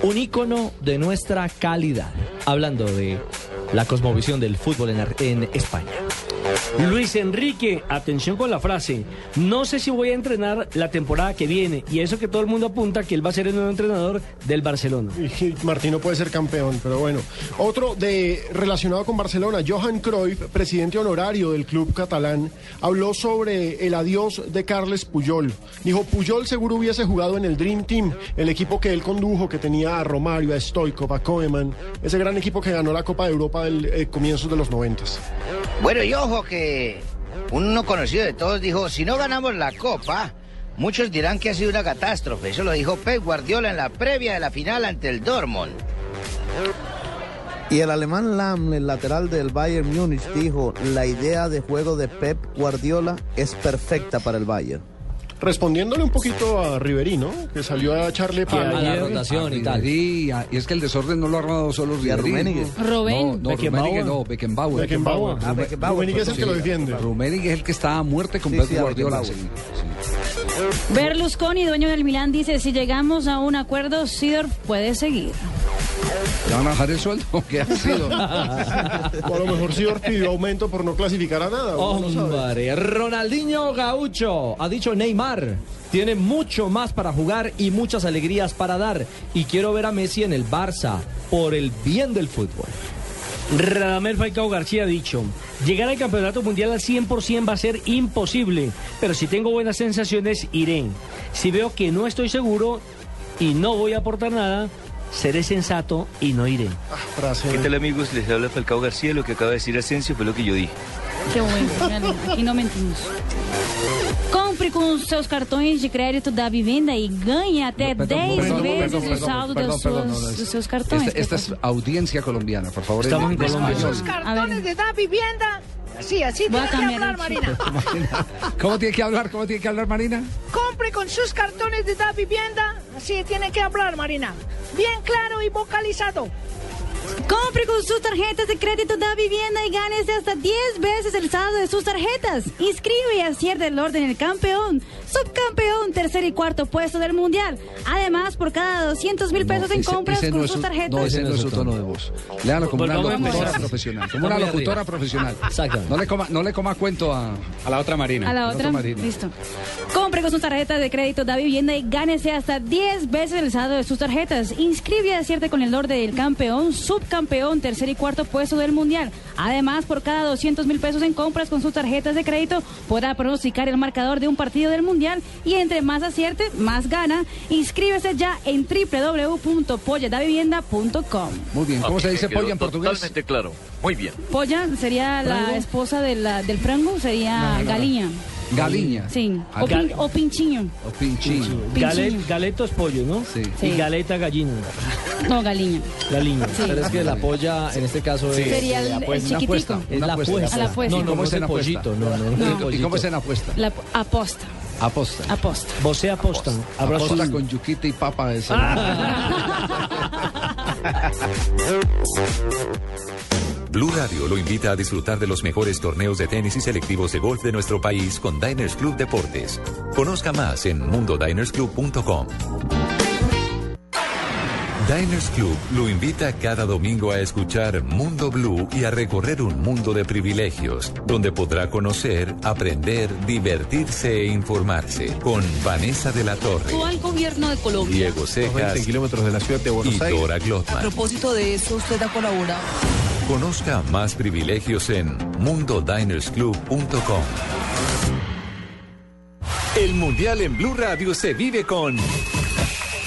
Speaker 36: un ícono de nuestra calidad. Hablando de la cosmovisión del fútbol en, en España.
Speaker 7: Luis Enrique, atención con la frase. No sé si voy a entrenar la temporada que viene. Y eso que todo el mundo apunta que él va a ser el nuevo entrenador del Barcelona.
Speaker 8: Martino puede ser campeón, pero bueno. Otro de relacionado con Barcelona, Johan Cruyff, presidente honorario del club catalán, habló sobre el adiós de Carles Puyol. Dijo, Puyol seguro hubiese jugado en el Dream Team, el equipo que él condujo, que tenía a Romario, a Stoikov, a Koeman, ese gran equipo que ganó la Copa de Europa del eh, comienzos de los noventas.
Speaker 23: Bueno, y ojo que uno conocido de todos dijo, si no ganamos la Copa, muchos dirán que ha sido una catástrofe. Eso lo dijo Pep Guardiola en la previa de la final ante el Dortmund.
Speaker 37: Y el alemán Lam, el lateral del Bayern Múnich, dijo, la idea de juego de Pep Guardiola es perfecta para el Bayern.
Speaker 8: Respondiéndole un poquito a Riverino, que salió a echarle
Speaker 36: a la rotación y tal.
Speaker 6: Y, y es que el desorden no lo ha armado solo.
Speaker 37: Rummenigge.
Speaker 11: Rubén.
Speaker 6: No, no. Rummenigge no, Beckenbauer.
Speaker 8: Beckenbauer.
Speaker 37: Ah, Beckenbauer,
Speaker 8: Rummenigge es el que lo defiende.
Speaker 6: Rummenigge es el que está a muerte con
Speaker 37: Sí,
Speaker 6: Pep Guardiola.
Speaker 37: Beckenbauer.
Speaker 6: sí, sí.
Speaker 11: Berlusconi, dueño del Milán, dice, si llegamos a un acuerdo, Sidorf puede seguir.
Speaker 6: ¿Le van a bajar el sueldo? ¿Qué ha sido?
Speaker 8: O a lo mejor Sidor pidió aumento por no clasificar a nada. no.
Speaker 36: Hombre, Ronaldinho Gaucho, ha dicho Neymar, tiene mucho más para jugar y muchas alegrías para dar. Y quiero ver a Messi en el Barça, por el bien del fútbol.
Speaker 7: Radamel Falcao García ha dicho, llegar al campeonato mundial al 100% va a ser imposible, pero si tengo buenas sensaciones, iré. Si veo que no estoy seguro y no voy a aportar nada, seré sensato y no iré.
Speaker 43: ¿Qué tal amigos? Les habla Falcao García. Lo que acaba de decir Asensio fue lo que yo dije.
Speaker 11: Que bueno, não mentimos. Compre com os seus cartões de crédito da Vivenda e ganhe até 10
Speaker 6: Perdón,
Speaker 11: vezes
Speaker 6: perdón,
Speaker 11: o saldo
Speaker 6: perdón,
Speaker 11: das
Speaker 6: perdón,
Speaker 11: suas- dos seus cartões.
Speaker 6: Esta, esta es audiencia colombiana, por favor.
Speaker 7: Estamos en. Colombia.
Speaker 44: Sus cartones de da vivienda. Sí, así
Speaker 11: Voy
Speaker 44: tiene que hablar. Marina.
Speaker 6: ¿Cómo tiene que hablar? ¿Cómo tiene que hablar, Marina?
Speaker 44: Compre con sus cartones de da vivienda. Así tiene que hablar, Marina. Bien claro y vocalizado.
Speaker 11: Compre con sus tarjetas de crédito da vivienda y gánese hasta 10 veces el saldo de sus tarjetas. Inscribe y acierte el orden el campeón, subcampeón, tercer y cuarto puesto del mundial. Además, por cada 200 mil pesos en
Speaker 6: Ese-
Speaker 11: compras
Speaker 6: ese
Speaker 11: con
Speaker 6: no
Speaker 11: sus
Speaker 6: su-
Speaker 11: tarjetas.
Speaker 6: No, ese no es su tono de voz. Léalo como una locutora profesional. Como una locutora profesional.
Speaker 36: Exactamente.
Speaker 6: No le coma, no le coma cuento a,
Speaker 29: A la otra Marina.
Speaker 11: A la otra
Speaker 6: Marina.
Speaker 11: listo. Compre con sus tarjetas de crédito da vivienda y gánese hasta 10 veces el saldo de sus tarjetas. Inscribe y acierte con el orden del campeón, subcampeón, tercer y cuarto puesto del mundial. Además, por cada 200 mil pesos en compras con sus tarjetas de crédito, podrá pronosticar el marcador de un partido del mundial y entre más acierte, más gana. Inscríbese ya en www.polladavivienda.com.
Speaker 6: Muy bien. ¿Cómo se dice polla en portugués?
Speaker 43: Totalmente claro. Muy bien.
Speaker 11: Polla sería la
Speaker 6: ¿Frango?
Speaker 11: esposa de la- del frango, sería
Speaker 6: No, no, no.
Speaker 11: galiña.
Speaker 6: Galiña.
Speaker 11: Sí,
Speaker 6: Ah,
Speaker 11: o, pin-
Speaker 7: gal-
Speaker 11: o pinchiño.
Speaker 6: O pinchín.
Speaker 7: Galet, galeto es pollo, ¿no?
Speaker 6: Sí.
Speaker 11: Sí.
Speaker 7: Y galeta gallina.
Speaker 11: No, galiña.
Speaker 7: Galiña.
Speaker 11: Sí.
Speaker 36: Pero es que la polla en este caso es...
Speaker 11: Sería el, el
Speaker 6: Una
Speaker 11: chiquitico.
Speaker 36: Es la
Speaker 6: apuesta.
Speaker 11: la apuesta.
Speaker 36: No, no,
Speaker 6: ¿Cómo es en apuesta?
Speaker 36: pollito. No, no,
Speaker 6: ¿Y cómo es en apuesta?
Speaker 11: La aposta.
Speaker 6: Aposta.
Speaker 11: Aposta.
Speaker 7: Vos apostan. Abrazo.
Speaker 6: Aposta con yuquita y papa. Eso.
Speaker 1: Blue Radio lo invita a disfrutar de los mejores torneos de tenis y selectivos de golf de nuestro país con Diners Club Deportes. Conozca más en mundodinersclub.com. Diners Club lo invita cada domingo a escuchar Mundo Blue y a recorrer un mundo de privilegios, donde podrá conocer, aprender, divertirse e informarse con Vanessa de la Torre,
Speaker 45: al gobierno de Colombia.
Speaker 1: Diego Cejas
Speaker 45: 20
Speaker 1: kilómetros de la ciudad de
Speaker 45: Buenos
Speaker 1: y
Speaker 45: Aires.
Speaker 1: Dora
Speaker 45: A
Speaker 1: Glotman.
Speaker 45: propósito de eso, usted ha colaborado.
Speaker 1: Conozca más privilegios en mundodinersclub.com. El Mundial en Blue Radio se vive con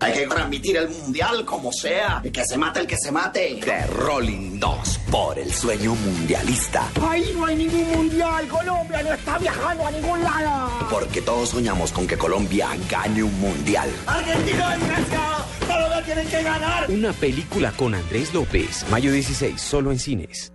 Speaker 46: Hay que transmitir el mundial como sea. Y que se mate el que se mate.
Speaker 47: The Rolling 2 por el sueño mundialista.
Speaker 44: Ahí no hay ningún mundial. Colombia no está viajando a ningún lado.
Speaker 47: Porque todos soñamos con que Colombia gane un mundial.
Speaker 46: Argentina y
Speaker 48: Una película con Andrés López. Mayo 16, solo en cines.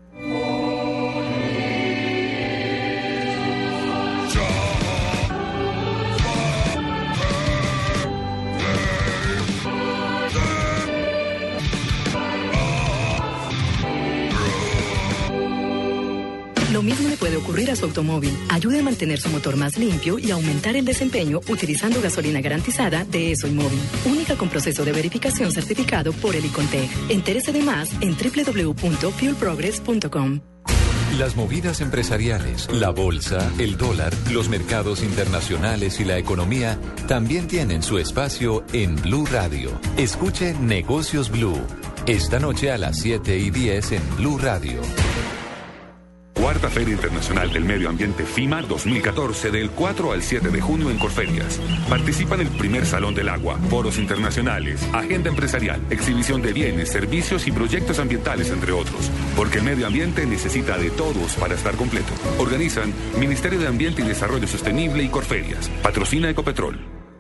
Speaker 49: Mismo le
Speaker 50: puede ocurrir a su automóvil. Ayude a mantener su motor más limpio y aumentar el desempeño utilizando gasolina garantizada de ESO y Móvil. Única con proceso de verificación certificado por el ICONTEC. Entérese de más en www.fuelprogress.com.
Speaker 1: Las movidas empresariales, la bolsa, el dólar, los mercados internacionales y la economía también tienen su espacio en Blue Radio. Escuche Negocios Blue. Esta noche a las 7 y 10 en Blue Radio.
Speaker 51: Cuarta Feria Internacional del Medio Ambiente FIMA 2014 del 4 al 7 de junio en Corferias. Participa en el primer Salón del Agua, foros internacionales, agenda empresarial, exhibición de bienes, servicios y proyectos ambientales, entre otros. Porque el medio ambiente necesita de todos para estar completo. Organizan Ministerio de Ambiente y Desarrollo Sostenible y Corferias. Patrocina Ecopetrol.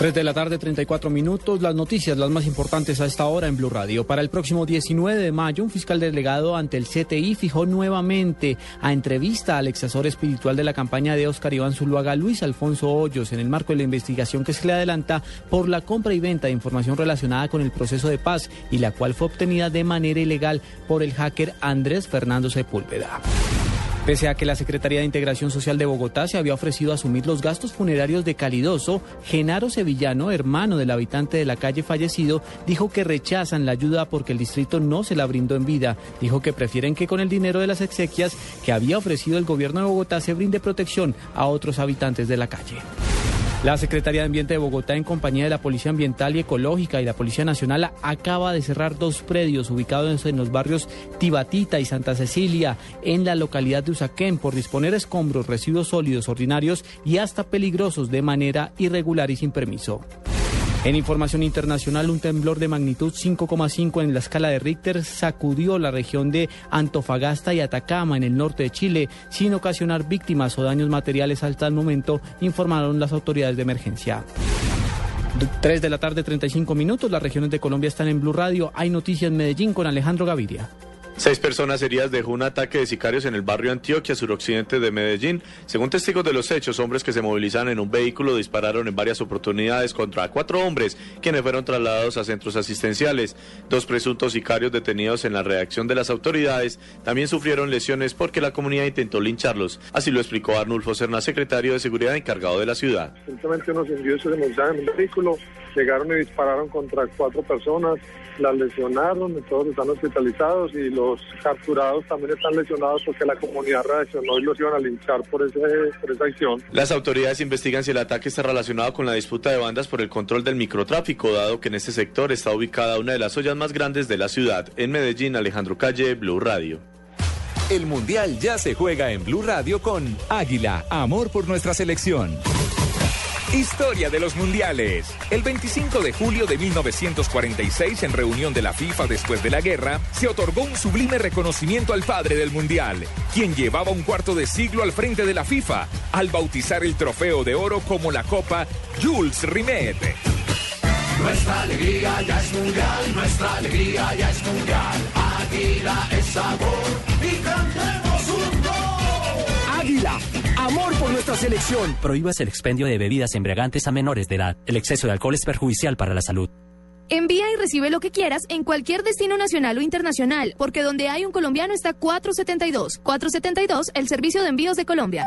Speaker 52: 3 de la tarde, 34 minutos. Las noticias, las más importantes a esta hora en Blue Radio. Para el próximo 19 de mayo, un fiscal delegado ante el CTI fijó nuevamente a entrevista al ex asesor espiritual de la campaña de Oscar Iván Zuluaga, Luis Alfonso Hoyos, en el marco de la investigación que se le adelanta por la compra y venta de información relacionada con el proceso de paz y la cual fue obtenida de manera ilegal por el hacker Andrés Fernando Sepúlveda. Pese a que la Secretaría de Integración Social de Bogotá se había ofrecido asumir los gastos funerarios de Calidoso, Genaro Sevillano, hermano del habitante de la calle fallecido, dijo que rechazan la ayuda porque el distrito no se la brindó en vida. Dijo que prefieren que con el dinero de las exequias que había ofrecido el gobierno de Bogotá se brinde protección a otros habitantes de la calle. La Secretaría de Ambiente de Bogotá, en compañía de la Policía Ambiental y Ecológica y la Policía Nacional, acaba de cerrar dos predios ubicados en los barrios Tibatita y Santa Cecilia, en la localidad de Usaquén, por disponer escombros, residuos sólidos ordinarios y hasta peligrosos de manera irregular y sin permiso. En información internacional, un temblor de magnitud 5,5 en la escala de Richter sacudió la región de Antofagasta y Atacama en el norte de Chile, sin ocasionar víctimas o daños materiales hasta el momento, informaron las autoridades de emergencia. 3 de la tarde, 35 minutos. Las regiones de Colombia están en Blue Radio. Hay noticias en Medellín con Alejandro Gaviria.
Speaker 53: Seis personas heridas dejó un ataque de sicarios en el barrio Antioquia, suroccidente de Medellín. Según testigos de los hechos, hombres que se movilizaron en un vehículo dispararon en varias oportunidades contra cuatro hombres, quienes fueron trasladados a centros asistenciales. Dos presuntos sicarios detenidos en la reacción de las autoridades también sufrieron lesiones porque la comunidad intentó lincharlos. Así lo explicó Arnulfo Serna, secretario de Seguridad encargado de la ciudad.
Speaker 49: Simplemente unos individuos se en un vehículo, llegaron y dispararon contra cuatro personas, las lesionaron, todos están hospitalizados y los capturados también están lesionados porque la comunidad reaccionó y los iban a linchar por, ese, por esa acción.
Speaker 53: Las autoridades investigan si el ataque está relacionado con la disputa de bandas por el control del microtráfico, dado que en este sector está ubicada una de las ollas más grandes de la ciudad. En Medellín, Alejandro Calle, Blue Radio.
Speaker 1: El Mundial ya se juega en Blue Radio con Águila, amor por nuestra selección. Historia de los Mundiales. El 25 de julio de 1946, en reunión de la FIFA después de la guerra, se otorgó un sublime reconocimiento al padre del Mundial, quien llevaba un cuarto de siglo al frente de la FIFA, al bautizar el trofeo de oro como la Copa Jules Rimet.
Speaker 54: Nuestra alegría ya es mundial, nuestra alegría ya es mundial. Es y cantemos.
Speaker 48: Águila, amor por nuestra selección. Prohíbas el expendio de bebidas embriagantes a menores de edad. El exceso de alcohol es perjudicial para la salud.
Speaker 55: Envía y recibe lo que quieras en cualquier destino nacional o internacional, porque donde hay un colombiano está 472. 472, el servicio de envíos de Colombia.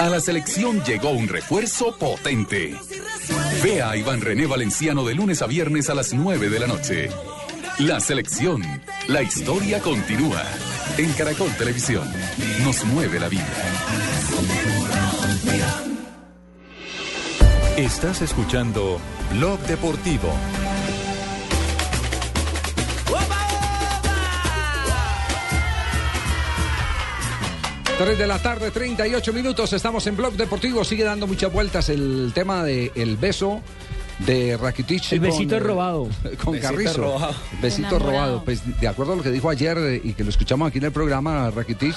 Speaker 1: A la selección llegó un refuerzo potente. Ve a Iván René Valenciano de lunes a viernes a las 9 de la noche. La selección. La historia continúa. En Caracol Televisión. Nos mueve la vida. Estás escuchando Blog Deportivo.
Speaker 6: 3 de la tarde, 38 minutos. Estamos en Blog Deportivo. Sigue dando muchas vueltas el tema del el beso de Rakitic.
Speaker 7: El besito
Speaker 6: con,
Speaker 7: robado.
Speaker 6: Con
Speaker 7: Besito
Speaker 6: Carrizo.
Speaker 7: robado.
Speaker 6: Besito
Speaker 7: Enamorado.
Speaker 6: robado. Pues de acuerdo a lo que dijo ayer eh, y que lo escuchamos aquí en el programa, Rakitic,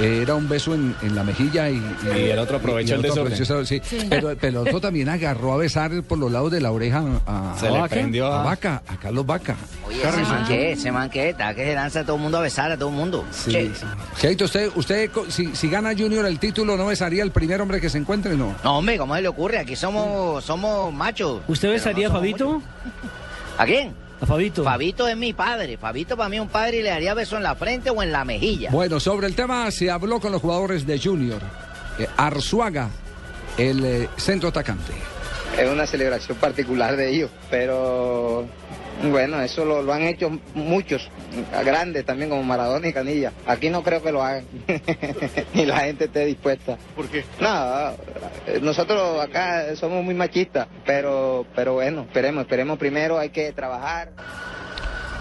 Speaker 6: eh, era un beso en, en la mejilla y,
Speaker 53: Y el otro aprovechó el desorden.
Speaker 6: aprovechó, sí.
Speaker 53: Sí.
Speaker 6: Pero, pero el otro también agarró a besar por los lados de la oreja a,
Speaker 53: Se
Speaker 6: a
Speaker 53: le
Speaker 6: Vaca,
Speaker 53: prendió
Speaker 6: a
Speaker 53: a-
Speaker 6: Vaca, a Carlos Vaca.
Speaker 3: Oye, ese man que, ese man que, está que se lanza a todo el mundo a besar a todo el mundo.
Speaker 6: Sí, sí. Cheito, usted, usted si, si gana Junior el título, ¿no besaría al primer hombre que se encuentre? No.
Speaker 3: No, hombre, ¿cómo se le ocurre? Aquí somos, somos machos.
Speaker 7: ¿Usted besaría a Fabito?
Speaker 3: ¿A quién?
Speaker 7: A Fabito.
Speaker 3: Fabito es mi padre. Fabito para mí es un padre y le daría beso en la frente o en la mejilla.
Speaker 6: Bueno, sobre el tema se habló con los jugadores de Junior. Eh, Arzuaga, el eh, centro atacante.
Speaker 56: es una celebración particular de ellos, pero bueno, eso lo, lo han hecho muchos, grandes también como Maradona y Canilla. Aquí no creo que lo hagan, ni la gente esté dispuesta.
Speaker 53: ¿Por qué?
Speaker 56: Nada, eh, nosotros acá somos muy machistas, pero, pero bueno, esperemos, esperemos primero, hay que trabajar.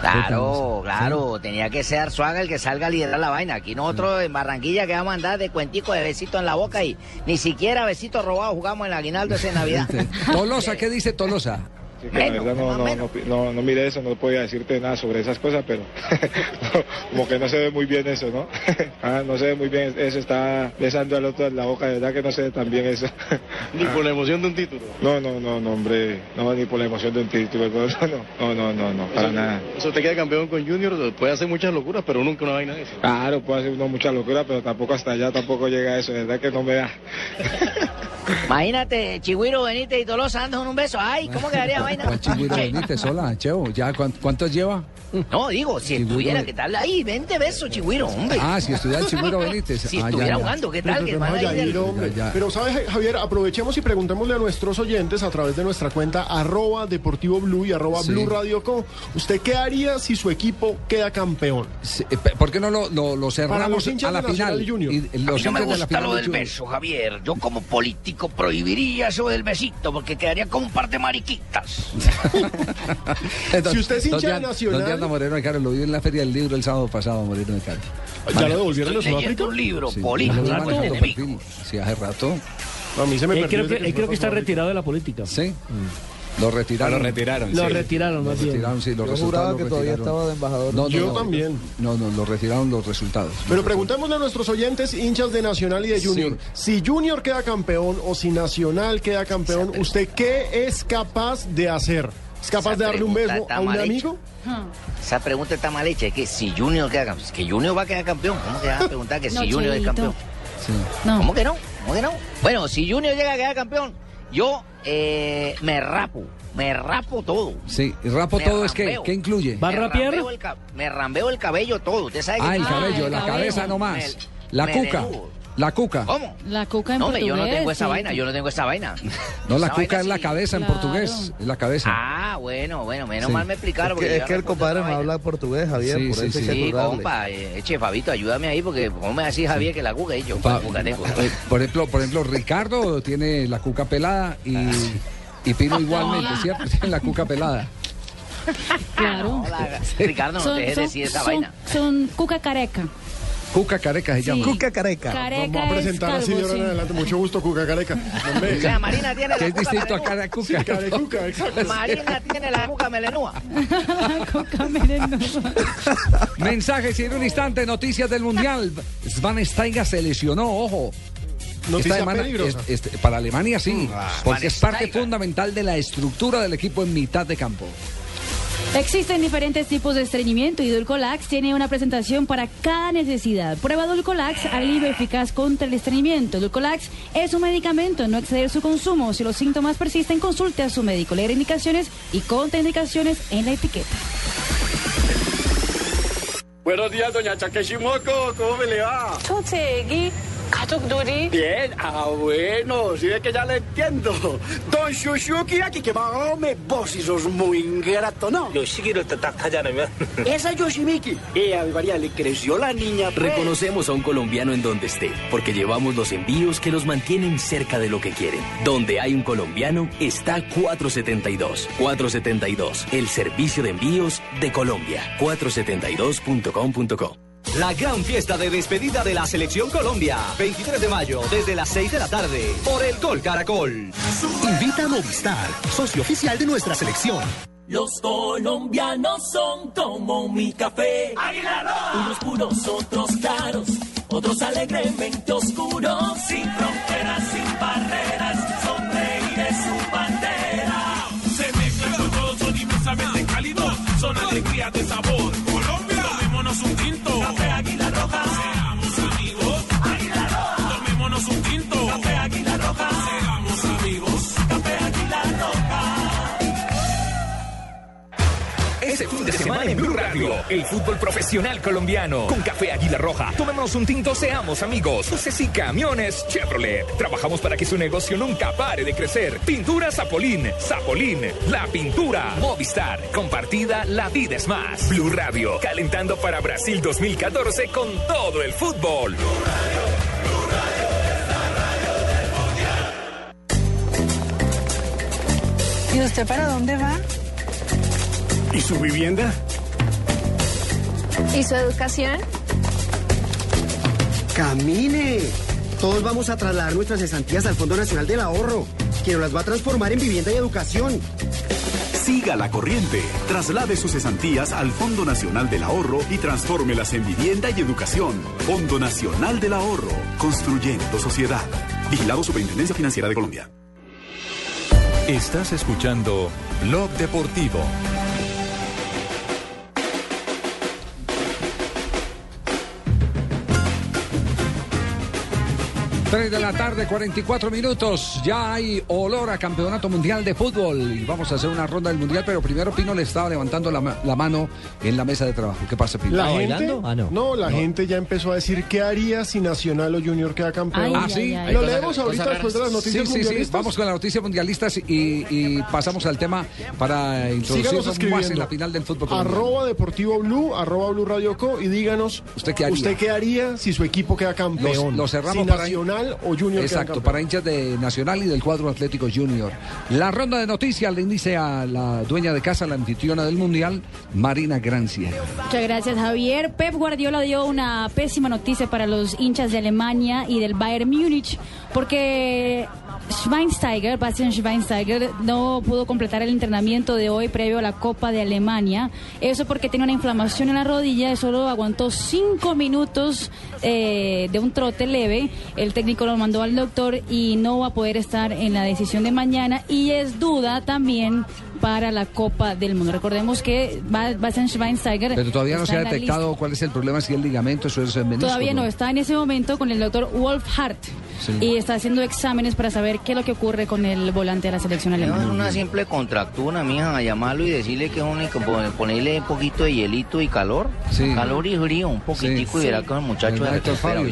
Speaker 3: Claro, claro, tenía que ser Arzuaga el que salga a liderar la vaina. Aquí nosotros en Barranquilla que vamos a andar de cuentico de besito en la boca y ni siquiera besito robado jugamos en el aguinaldo ese Navidad.
Speaker 6: Tolosa, ¿qué dice Tolosa?
Speaker 49: Sí, que la verdad no, no, no, no, no mire eso, no podía decirte nada sobre esas cosas, pero como que no se ve muy bien eso, ¿no? Ah, no se ve muy bien eso, está besando al otro en la boca, de verdad que no se ve tan bien eso.
Speaker 53: Ni por la emoción de un título.
Speaker 49: No, no, no, no, hombre, no, ni por la emoción de un título, no, no, no, no, no, para nada.
Speaker 53: O sea, usted queda campeón con Junior, puede hacer muchas locuras, pero nunca una vaina de eso.
Speaker 49: Claro, puede hacer uno mucha locura, pero tampoco hasta allá tampoco llega a eso, de verdad que no me da.
Speaker 3: Imagínate, Chigüiro, Benítez y Tolosa andan con un beso. Ay, ¿cómo quedaría vaina?
Speaker 6: ¿Cuál Chigüiro Benítez? Hola, Cheo. ¿Ya cuán- cuántos lleva?
Speaker 3: No, digo, si estuviera, ¿qué tal? Ahí, vente beso, Chigüiro, hombre.
Speaker 6: Ah, si estudiara el Chigüiro Benítez.
Speaker 3: Si
Speaker 6: Ah,
Speaker 3: estuviera
Speaker 6: ya.
Speaker 3: jugando, ¿qué tal?
Speaker 18: Pero,
Speaker 3: Que
Speaker 18: pero,
Speaker 3: del-
Speaker 18: hombre.
Speaker 6: Ya, ya.
Speaker 18: Pero, ¿sabes, Javier? Aprovechemos y preguntémosle a nuestros oyentes a través de nuestra cuenta arroba Deportivo Blue y arroba
Speaker 6: Sí.
Speaker 18: Blue Radio Co. ¿Usted qué haría si su equipo queda campeón?
Speaker 6: Sí, eh, ¿Por qué no lo, lo, lo
Speaker 18: Para
Speaker 6: cerramos a la final?
Speaker 18: Junior.
Speaker 6: Y-
Speaker 3: A
Speaker 6: los
Speaker 3: mí no me
Speaker 6: hinchas de la
Speaker 3: gusta lo
Speaker 6: de
Speaker 3: del
Speaker 6: Junior.
Speaker 3: beso, Javier. Yo como político prohibiría eso del besito porque quedaría como un par de mariquitas.
Speaker 18: Si usted es hincha
Speaker 6: ¿Dónde
Speaker 18: de
Speaker 6: an-
Speaker 18: Nacional-
Speaker 6: ¿Dónde anda Moreno de Caro? Lo vi en la Feria del Libro el sábado pasado, Moreno de Caro.
Speaker 18: ¿Ya lo devolvieron a Sudáfrica?
Speaker 3: un libro,
Speaker 6: Sí,
Speaker 3: político.
Speaker 6: Sí, hace rato.
Speaker 18: A mí se me
Speaker 7: Él
Speaker 18: perdió
Speaker 7: creo que, él creo que está retirado de la política.
Speaker 6: Sí. Lo retiraron.
Speaker 53: Lo retiraron,
Speaker 7: Lo
Speaker 53: sí.
Speaker 7: retiraron,
Speaker 6: Lo
Speaker 7: más bien.
Speaker 6: retiraron, sí, los
Speaker 45: Yo juraba
Speaker 6: lo
Speaker 45: que todavía
Speaker 6: retiraron.
Speaker 45: estaba de embajador.
Speaker 6: No, no,
Speaker 18: Yo
Speaker 6: no.
Speaker 18: también.
Speaker 6: No, no, lo retiraron los resultados.
Speaker 18: Pero preguntémosle a nuestros oyentes, hinchas de Nacional y de Junior, si Junior queda campeón o si Nacional queda campeón, ¿usted qué es capaz de hacer? ¿Es capaz
Speaker 3: Esa
Speaker 18: de darle un beso a un amigo?
Speaker 3: Esa pregunta está mal hecha. Es que si Junior queda campeón. Que Junior va a quedar campeón. ¿Cómo que vas a preguntar que
Speaker 11: No,
Speaker 3: si Junior es campeón?
Speaker 11: No.
Speaker 3: ¿Cómo que no? ¿Cómo que no? Bueno, si Junior llega a quedar campeón, yo eh, me rapo. Me rapo todo.
Speaker 6: Sí, rapo
Speaker 3: Me
Speaker 6: todo es que. ¿qué incluye?
Speaker 7: ¿Va a
Speaker 3: Me
Speaker 7: rapear?
Speaker 3: rambeo el ca- Me rambeo el cabello todo. ¿Usted sabe
Speaker 6: Ah,
Speaker 3: que
Speaker 6: el cabello,
Speaker 11: el
Speaker 6: la
Speaker 11: cabello.
Speaker 6: cabeza nomás.
Speaker 3: Me-
Speaker 6: La
Speaker 3: me
Speaker 6: cuca. La cuca.
Speaker 3: ¿Cómo?
Speaker 11: La cuca en
Speaker 3: No, hombre, yo no
Speaker 11: portugués,
Speaker 3: tengo esa
Speaker 11: sí.
Speaker 3: vaina, yo no tengo esa vaina.
Speaker 6: No, la
Speaker 3: Esa
Speaker 6: cuca
Speaker 3: vaina
Speaker 6: es la cabeza en
Speaker 11: Claro.
Speaker 6: portugués. Es la cabeza.
Speaker 3: Ah, bueno, bueno, menos
Speaker 6: Sí.
Speaker 3: mal me explicaron.
Speaker 45: Es
Speaker 3: porque
Speaker 45: es que el compadre no habla portugués, Javier,
Speaker 6: Sí,
Speaker 45: por
Speaker 6: sí,
Speaker 45: eso
Speaker 6: sí.
Speaker 3: compa, eh, eche, Fabito, ayúdame ahí porque ¿cómo me decís Javier que la cuca es yo?
Speaker 6: Pa-
Speaker 3: cuca tengo.
Speaker 6: eh, por ejemplo, por ejemplo, Ricardo tiene la cuca pelada y, y Pino igualmente, ¿cierto? Tiene la cuca pelada.
Speaker 11: Claro.
Speaker 3: Hola, Ricardo, no
Speaker 11: Son-
Speaker 3: te dejes
Speaker 11: son-
Speaker 3: decir esa
Speaker 11: son-
Speaker 3: vaina.
Speaker 11: Son cuca careca.
Speaker 6: Cuca careca se llama.
Speaker 45: Cuca careca.
Speaker 11: Careca
Speaker 18: Vamos a presentar
Speaker 11: es
Speaker 18: así de ahora en adelante. Mucho gusto, Cuca Careca.
Speaker 3: Sea, Marina tiene la
Speaker 6: es
Speaker 3: cuca
Speaker 6: distinto a
Speaker 3: melenúa.
Speaker 6: cara cuca.
Speaker 18: Carecuca, exacto.
Speaker 3: Marina tiene la cuca melenúa.
Speaker 11: Cuca melenosa.
Speaker 6: Mensajes y en un instante, noticias del Mundial. Svansteiga se lesionó, ojo.
Speaker 18: Noticia
Speaker 6: semana-
Speaker 18: peligrosa.
Speaker 6: es- este, para Alemania sí, porque es parte fundamental de la estructura del equipo en mitad de campo.
Speaker 11: Existen diferentes tipos de estreñimiento y Dulcolax tiene una presentación para cada necesidad. Prueba Dulcolax, alivio eficaz contra el estreñimiento. Dulcolax es un medicamento, no exceder su consumo. Si los síntomas persisten, consulte a su médico. Leer indicaciones y contraindicaciones en la etiqueta.
Speaker 57: Buenos días, doña Chaqueshimoco. ¿Cómo me le va?
Speaker 58: ¿Katuk Duri?
Speaker 59: Bien, ah, bueno, si es que ya le entiendo. Don Shushuki, aquí que me vos y sos muy ingrato, ¿no?
Speaker 60: Yoshikiro
Speaker 59: Esa Yoshimiki. Y a mi María le creció la niña. Pues.
Speaker 61: Reconocemos a un colombiano en donde esté, porque llevamos los envíos que los mantienen cerca de lo que quieren. Donde hay un colombiano está 472. 472, el servicio de envíos de Colombia. 472.com.co
Speaker 62: la gran fiesta de despedida de la Selección Colombia. 23 de mayo, desde las 6 de la tarde, por el Gol Caracol.
Speaker 18: Invita a Movistar, socio oficial de nuestra selección.
Speaker 63: Los colombianos son como mi café. Unos puros, otros claros, otros alegremente oscuros. Sin fronteras, sin barreras,
Speaker 19: Blue Radio, el fútbol profesional colombiano. Con Café Águila Roja. Tomémonos un tinto, seamos amigos. Buses y camiones Chevrolet. Trabajamos para que su negocio nunca pare de crecer. Pintura Zapolín. Zapolín. La pintura. Movistar. Compartida, la vida es más. Blue Radio. Calentando para Brasil 2014 con todo el fútbol.
Speaker 64: ¿Y usted para dónde va?
Speaker 59: ¿Y su vivienda?
Speaker 65: ¿Y su educación?
Speaker 59: ¡Camine! Todos vamos a trasladar nuestras cesantías al Fondo Nacional del Ahorro, que nos las va a transformar en vivienda y educación.
Speaker 66: Siga la corriente. Traslade sus cesantías al Fondo Nacional del Ahorro y transfórmelas en vivienda y educación. Fondo Nacional del Ahorro. Construyendo sociedad. Vigilado Superintendencia Financiera de Colombia.
Speaker 1: Estás escuchando Blog Deportivo.
Speaker 6: Tres de la tarde, 44 minutos. Ya hay olor a campeonato mundial de fútbol. Y vamos a hacer una ronda del mundial, pero primero Pino le estaba levantando la, ma- la mano en la mesa de trabajo. ¿Qué pasa, Pino?
Speaker 8: La gente, no. la gente ya empezó a decir qué haría si Nacional o Junior queda campeón.
Speaker 6: ah, sí.
Speaker 8: Lo leemos ahorita después de las noticias
Speaker 6: Sí, sí, sí.
Speaker 8: mundialistas.
Speaker 6: Vamos con las noticias mundialistas y, y pasamos al tema para
Speaker 8: Síganos
Speaker 6: introducirnos más en la final del fútbol colombiano.
Speaker 8: Arroba Deportivo Blue, arroba Blue Radio Co. Y díganos,
Speaker 6: ¿Usted qué haría?
Speaker 8: ¿usted qué haría si su equipo queda campeón?
Speaker 6: Los- los cerramos
Speaker 8: si
Speaker 6: para-
Speaker 8: Nacional o Junior
Speaker 6: Exacto, para hinchas de Nacional y del cuadro Atlético Junior. La ronda de noticias le inicia a la dueña de casa, la anfitriona del Mundial, Marina Grancia.
Speaker 11: Muchas gracias, Javier. Pep Guardiola dio una pésima noticia para los hinchas de Alemania y del Bayern Múnich, porque Schweinsteiger, Bastian Schweinsteiger, no pudo completar el entrenamiento de hoy previo a la Copa de Alemania. Eso porque tenía una inflamación en la rodilla y solo aguantó cinco minutos eh, de un trote leve. El técnico lo mandó al doctor y no va a poder estar en la decisión de mañana y es duda también para la Copa del Mundo. Recordemos que Ba- Bastian Schweinsteiger
Speaker 6: Pero todavía no se ha detectado cuál es el problema, si el ligamento, eso es el menisco.
Speaker 11: Todavía no, está en ese momento con el doctor Wolf Hart
Speaker 6: Sí.
Speaker 11: y está haciendo exámenes para saber qué es lo que ocurre con el volante de la selección
Speaker 3: Es
Speaker 11: alemana.
Speaker 3: una simple contractura, mija, a llamarlo y decirle que es pon- ponerle un poquito de hielito y calor.
Speaker 6: Sí.
Speaker 3: Calor y frío, un poquitico y
Speaker 6: Sí.
Speaker 3: verá que el muchacho
Speaker 6: El
Speaker 3: recupera,
Speaker 6: Fabio.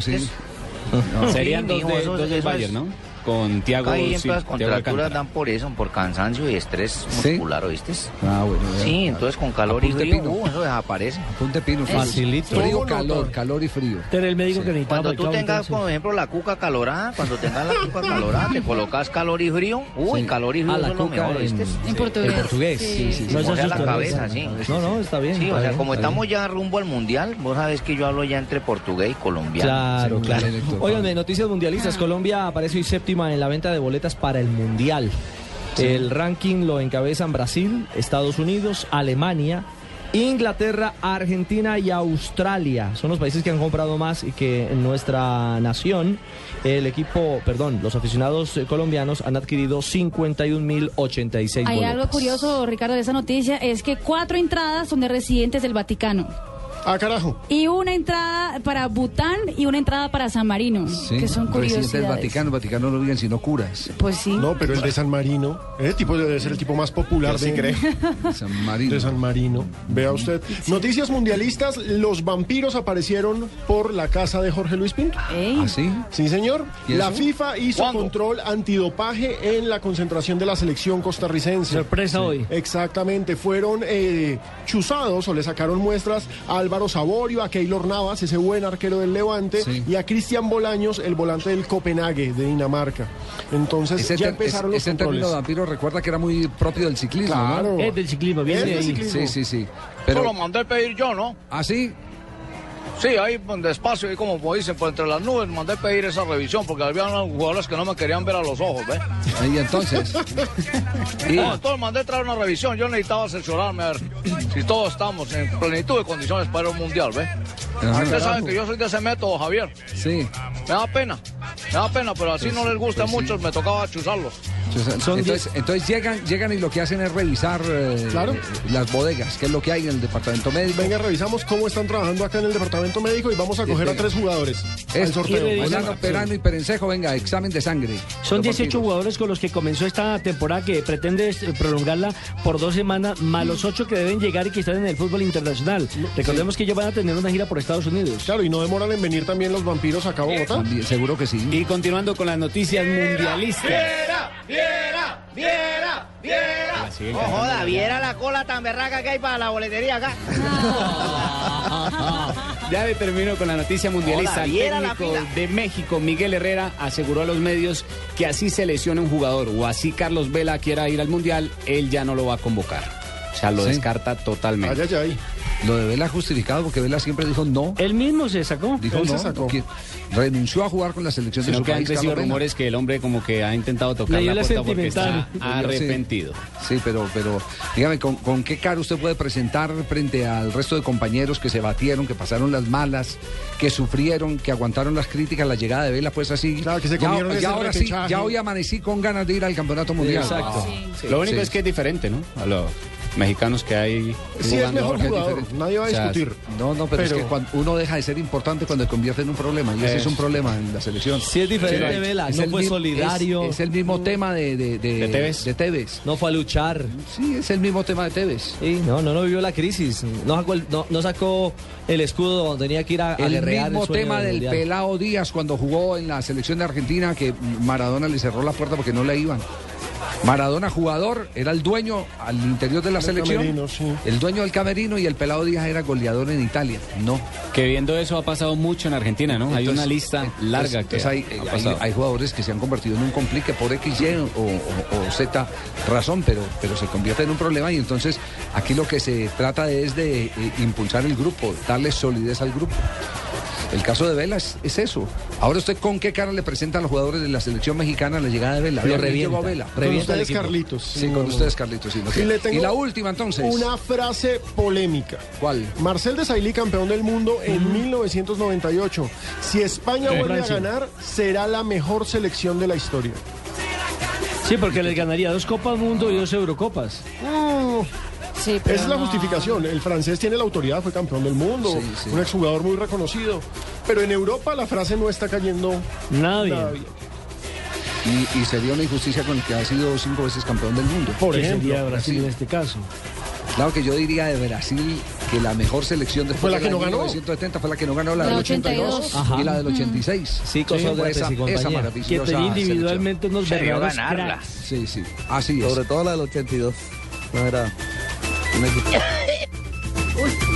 Speaker 6: No.
Speaker 2: Serían dos, de, dos
Speaker 3: es-
Speaker 2: Bayern, ¿no? Con Tiago
Speaker 3: Ahí
Speaker 2: sí,
Speaker 3: siempre las contracturas dan por eso, por cansancio y estrés
Speaker 6: ¿Sí?
Speaker 3: muscular, ¿oíste?
Speaker 6: Ah, bueno. ya.
Speaker 3: Sí, entonces con calor y frío,
Speaker 6: Pino.
Speaker 3: uh, eso desaparece.
Speaker 6: Apunte Pino,
Speaker 3: Es-
Speaker 6: facilito. Frío, calor, calor y frío.
Speaker 7: Era el médico que necesitaba.
Speaker 3: Cuando tú tengas,
Speaker 7: entonces.
Speaker 3: por ejemplo, la cuca calorada, cuando tengas la cuca calorada, te colocas calor y frío. Uy,
Speaker 7: Sí.
Speaker 3: calor y frío
Speaker 7: Ah,
Speaker 3: es lo mejor,
Speaker 7: en-
Speaker 3: ¿viste?
Speaker 7: En portugués.
Speaker 3: En portugués,
Speaker 7: Sí.
Speaker 3: sí, sí.
Speaker 7: No se
Speaker 3: o sea, la cabeza,
Speaker 7: no,
Speaker 3: sí.
Speaker 7: no, no, está bien,
Speaker 3: Sí, o sea, como estamos ya rumbo al mundial, vos sabés que yo hablo ya entre portugués y colombiano.
Speaker 36: Claro,
Speaker 3: Sí,
Speaker 36: claro. Óiganme, noticias mundialistas. Colombia aparece hoy en la venta de boletas para el Mundial. El ranking lo encabezan Brasil, Estados Unidos, Alemania, Inglaterra, Argentina y Australia. Son los países que han comprado más y que en nuestra nación, el equipo, perdón, los aficionados colombianos han adquirido 51.086
Speaker 11: Hay
Speaker 36: boletas.
Speaker 11: algo curioso, Ricardo, de esa noticia, es que cuatro entradas son de residentes del Vaticano.
Speaker 8: Ah, carajo.
Speaker 11: Y una entrada para Bután y una entrada para San Marino,
Speaker 6: Sí,
Speaker 11: que son
Speaker 6: presidente del
Speaker 11: curiosidades.
Speaker 6: Vaticano. El Vaticano no viven sino curas.
Speaker 11: Pues sí.
Speaker 8: No, pero el de San Marino, ese tipo debe ser el tipo más popular
Speaker 6: sí
Speaker 8: de,
Speaker 6: San Marino.
Speaker 8: de San Marino. Vea usted. Noticias mundialistas, los vampiros aparecieron por la casa de Jorge Luis Pinto.
Speaker 6: ¿Ah, sí?
Speaker 8: Sí, señor.
Speaker 6: ¿Y
Speaker 8: La? FIFA hizo control antidopaje en la concentración de la selección costarricense.
Speaker 7: Sorpresa hoy.
Speaker 8: Exactamente. Fueron eh, chuzados o le sacaron muestras a Álvaro Saborio, a Keylor Navas, ese buen arquero del Levante, y a Cristian Bolaños, el volante del Copenhague de Dinamarca. Entonces
Speaker 6: Ese,
Speaker 8: ya empezaron
Speaker 6: ese-
Speaker 8: los
Speaker 6: ese término
Speaker 8: controles.
Speaker 6: de vampiro recuerda que era muy propio del ciclismo,
Speaker 8: Claro.
Speaker 6: ¿no?
Speaker 7: Es del ciclismo,
Speaker 8: Es
Speaker 7: de
Speaker 8: del ciclismo.
Speaker 6: Sí, sí, sí.
Speaker 12: Eso
Speaker 6: Pero,
Speaker 12: lo mandé pedir yo, ¿no?
Speaker 6: ¿Ah, sí?
Speaker 12: Sí, ahí pues, despacio, ahí como dicen, por entre las nubes, mandé pedir esa revisión porque había unos jugadores que no me querían ver a los ojos, ¿ves?
Speaker 6: Y entonces. Y-
Speaker 12: No, entonces mandé traer una revisión, yo necesitaba asesorarme a ver si todos estamos en plenitud de condiciones para un mundial, ¿ves? Ustedes saben que yo soy de ese método, Javier.
Speaker 6: Sí.
Speaker 12: Me da pena, me da pena, pero así no les gusta a muchos, me tocaba chuzarlos.
Speaker 6: entonces, entonces llegan, llegan y lo que hacen es revisar eh,
Speaker 8: Claro.
Speaker 6: eh, las bodegas, que es lo que hay en el departamento médico.
Speaker 8: Venga, revisamos cómo están trabajando acá en el departamento médico y vamos a coger a tres jugadores al
Speaker 6: Es
Speaker 8: sorteo.
Speaker 6: Molano, Perano y Perencejo, venga, examen de sangre.
Speaker 7: Son
Speaker 6: Los
Speaker 7: 18
Speaker 6: vampiros.
Speaker 7: jugadores con los que comenzó esta temporada que pretende eh, prolongarla por dos semanas, más los ocho que deben llegar y que están en el fútbol internacional. Recordemos que ellos van a tener una gira por Estados Unidos.
Speaker 8: Claro, y no demoran en venir también los vampiros acá a Bogotá.
Speaker 6: También, Seguro que sí.
Speaker 2: Y continuando con las noticias mundialistas.
Speaker 12: ¡Viera, viera, viera, viera! No joda, viera la cola tan berraca que hay para la boletería acá.
Speaker 2: Ya le termino con la noticia mundialista.
Speaker 12: Hola,
Speaker 2: El técnico de México, Miguel Herrera, aseguró a los medios que así se lesione un jugador o así Carlos Vela quiera ir al Mundial, él ya no lo va a convocar. O sea, lo
Speaker 6: Sí.
Speaker 2: descarta totalmente.
Speaker 8: Ay, ay, ay.
Speaker 6: Lo de Vela justificado porque Vela siempre dijo no.
Speaker 7: Él mismo se sacó.
Speaker 6: Dijo
Speaker 8: Él
Speaker 6: no,
Speaker 8: se sacó.
Speaker 6: renunció a jugar con la selección de
Speaker 2: Sino
Speaker 6: su
Speaker 2: que han
Speaker 6: país.
Speaker 2: crecido
Speaker 6: Carlos Vela.
Speaker 2: rumores que el hombre como que ha intentado tocar la
Speaker 7: la
Speaker 2: puerta porque está arrepentido.
Speaker 6: Sí, pero, pero dígame, ¿con, con qué cara usted puede presentar frente al resto de compañeros que se batieron, que pasaron las malas, que sufrieron, que aguantaron las críticas, la llegada de Vela, pues así?
Speaker 8: Claro, que se
Speaker 6: ya,
Speaker 8: comieron
Speaker 6: ya
Speaker 8: ese
Speaker 6: ahora sí, ya hoy amanecí con ganas de ir al campeonato mundial.
Speaker 2: Exacto.
Speaker 6: Sí.
Speaker 2: Lo único
Speaker 6: Sí.
Speaker 2: es que es diferente, ¿no? A los mexicanos que hay
Speaker 8: Sí, es mejor
Speaker 2: ahora.
Speaker 8: jugador,
Speaker 6: diferente.
Speaker 8: nadie va a
Speaker 2: O sea,
Speaker 8: discutir.
Speaker 6: No, no, pero,
Speaker 8: Pero-
Speaker 6: es que cuando uno deja de ser importante cuando se convierte en un problema, y ese es un problema en la selección.
Speaker 36: Sí es diferente,
Speaker 6: Sí,
Speaker 36: Vela,
Speaker 6: es
Speaker 36: no
Speaker 6: el
Speaker 36: fue
Speaker 6: mismo-
Speaker 36: solidario.
Speaker 6: Es, es el mismo tema de, de, de,
Speaker 2: ¿De Tevez?
Speaker 6: de Tevez.
Speaker 36: No fue a luchar.
Speaker 6: Sí, es el mismo tema de Tevez.
Speaker 36: Sí, no, no, no vivió la crisis. No sacó el, no, no sacó el escudo donde tenía que ir a,
Speaker 6: El mismo
Speaker 36: sueño
Speaker 6: tema del
Speaker 36: Mundial.
Speaker 6: pelao Díaz cuando jugó en la selección de Argentina que Maradona le cerró la puerta porque no le iban. Maradona jugador, era el dueño al interior de la
Speaker 8: Del
Speaker 6: selección,
Speaker 8: camerino, sí.
Speaker 6: el dueño del camerino y el pelado Díaz era goleador en Italia. No.
Speaker 2: Que viendo eso ha pasado mucho en Argentina, ¿no? hay una lista
Speaker 6: entonces-
Speaker 2: larga que
Speaker 6: hay,
Speaker 2: ha
Speaker 6: hay- hay jugadores que se han convertido en un complique por X, Y o, o- o Z razón, pero, pero se convierte en un problema y entonces aquí lo que se trata es de eh, impulsar el grupo, darle solidez al grupo. El caso de Vela es, es eso. Ahora usted con qué cara le presenta a los jugadores de la selección mexicana la llegada de Vela.
Speaker 36: Lo
Speaker 6: Vea, ¿quién
Speaker 36: revienta.
Speaker 6: llegó Vela?
Speaker 8: Con ustedes. Carlitos.
Speaker 6: Sí, con ustedes, Carlitos. sí, no
Speaker 8: Y, le tengo
Speaker 6: Y la última entonces.
Speaker 8: Una frase polémica.
Speaker 6: ¿Cuál?
Speaker 8: Marcel Desailly, campeón del mundo en 1998. Si España vuelve
Speaker 7: Francia.
Speaker 8: a ganar, será la mejor selección de la historia.
Speaker 7: Sí, porque les ganaría dos Copas Mundo y dos Eurocopas.
Speaker 11: Sí, pero
Speaker 8: es la
Speaker 11: no.
Speaker 8: justificación. El francés tiene la autoridad, fue campeón del mundo,
Speaker 6: Sí, sí.
Speaker 8: un exjugador muy reconocido. Pero en Europa la frase no está cayendo
Speaker 7: bien.
Speaker 6: Y, y sería una injusticia con el que ha sido cinco veces campeón del mundo.
Speaker 8: Por
Speaker 7: que
Speaker 8: ejemplo,
Speaker 7: sería Brasil
Speaker 6: sí.
Speaker 7: en este caso.
Speaker 6: Claro que yo diría de Brasil que la mejor selección después
Speaker 8: Fue la
Speaker 6: de
Speaker 8: que no ganó.
Speaker 6: 1970 fue la que no ganó, la, del
Speaker 11: 82.
Speaker 6: 82
Speaker 36: Ajá.
Speaker 6: y la del 86.
Speaker 36: Sí, con
Speaker 6: esa, esa
Speaker 7: Que
Speaker 6: maravillosa
Speaker 7: tenía individualmente unos
Speaker 12: Se vio
Speaker 7: verdaderos
Speaker 12: ganarla.
Speaker 6: selección. Sí, sí, así es.
Speaker 36: Sobre todo la del 82. No era un equipo.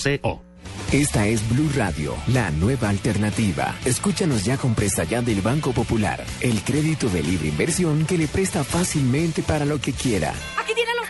Speaker 67: Esta es Blue Radio, la nueva alternativa. Escúchanos ya con presta del Banco Popular, el crédito de libre inversión que le presta fácilmente para lo que quiera.
Speaker 58: Aquí tienen los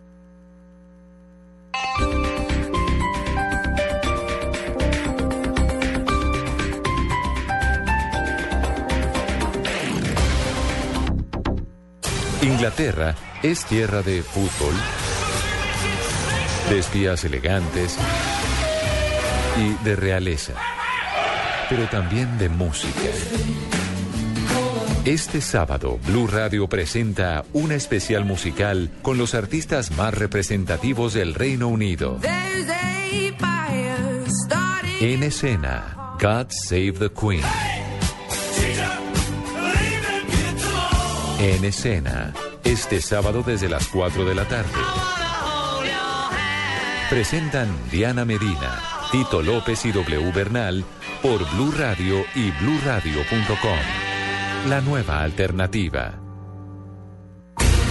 Speaker 1: Inglaterra es tierra de fútbol, de espías elegantes y de realeza, pero también de música. Este sábado, Blue Radio presenta una especial musical con los artistas más representativos del Reino Unido. En escena, God Save the Queen. En escena, este sábado desde las 4 de la tarde. Presentan Diana Medina, Tito López y W Bernal por Blue Radio y bluradio.com. La nueva alternativa.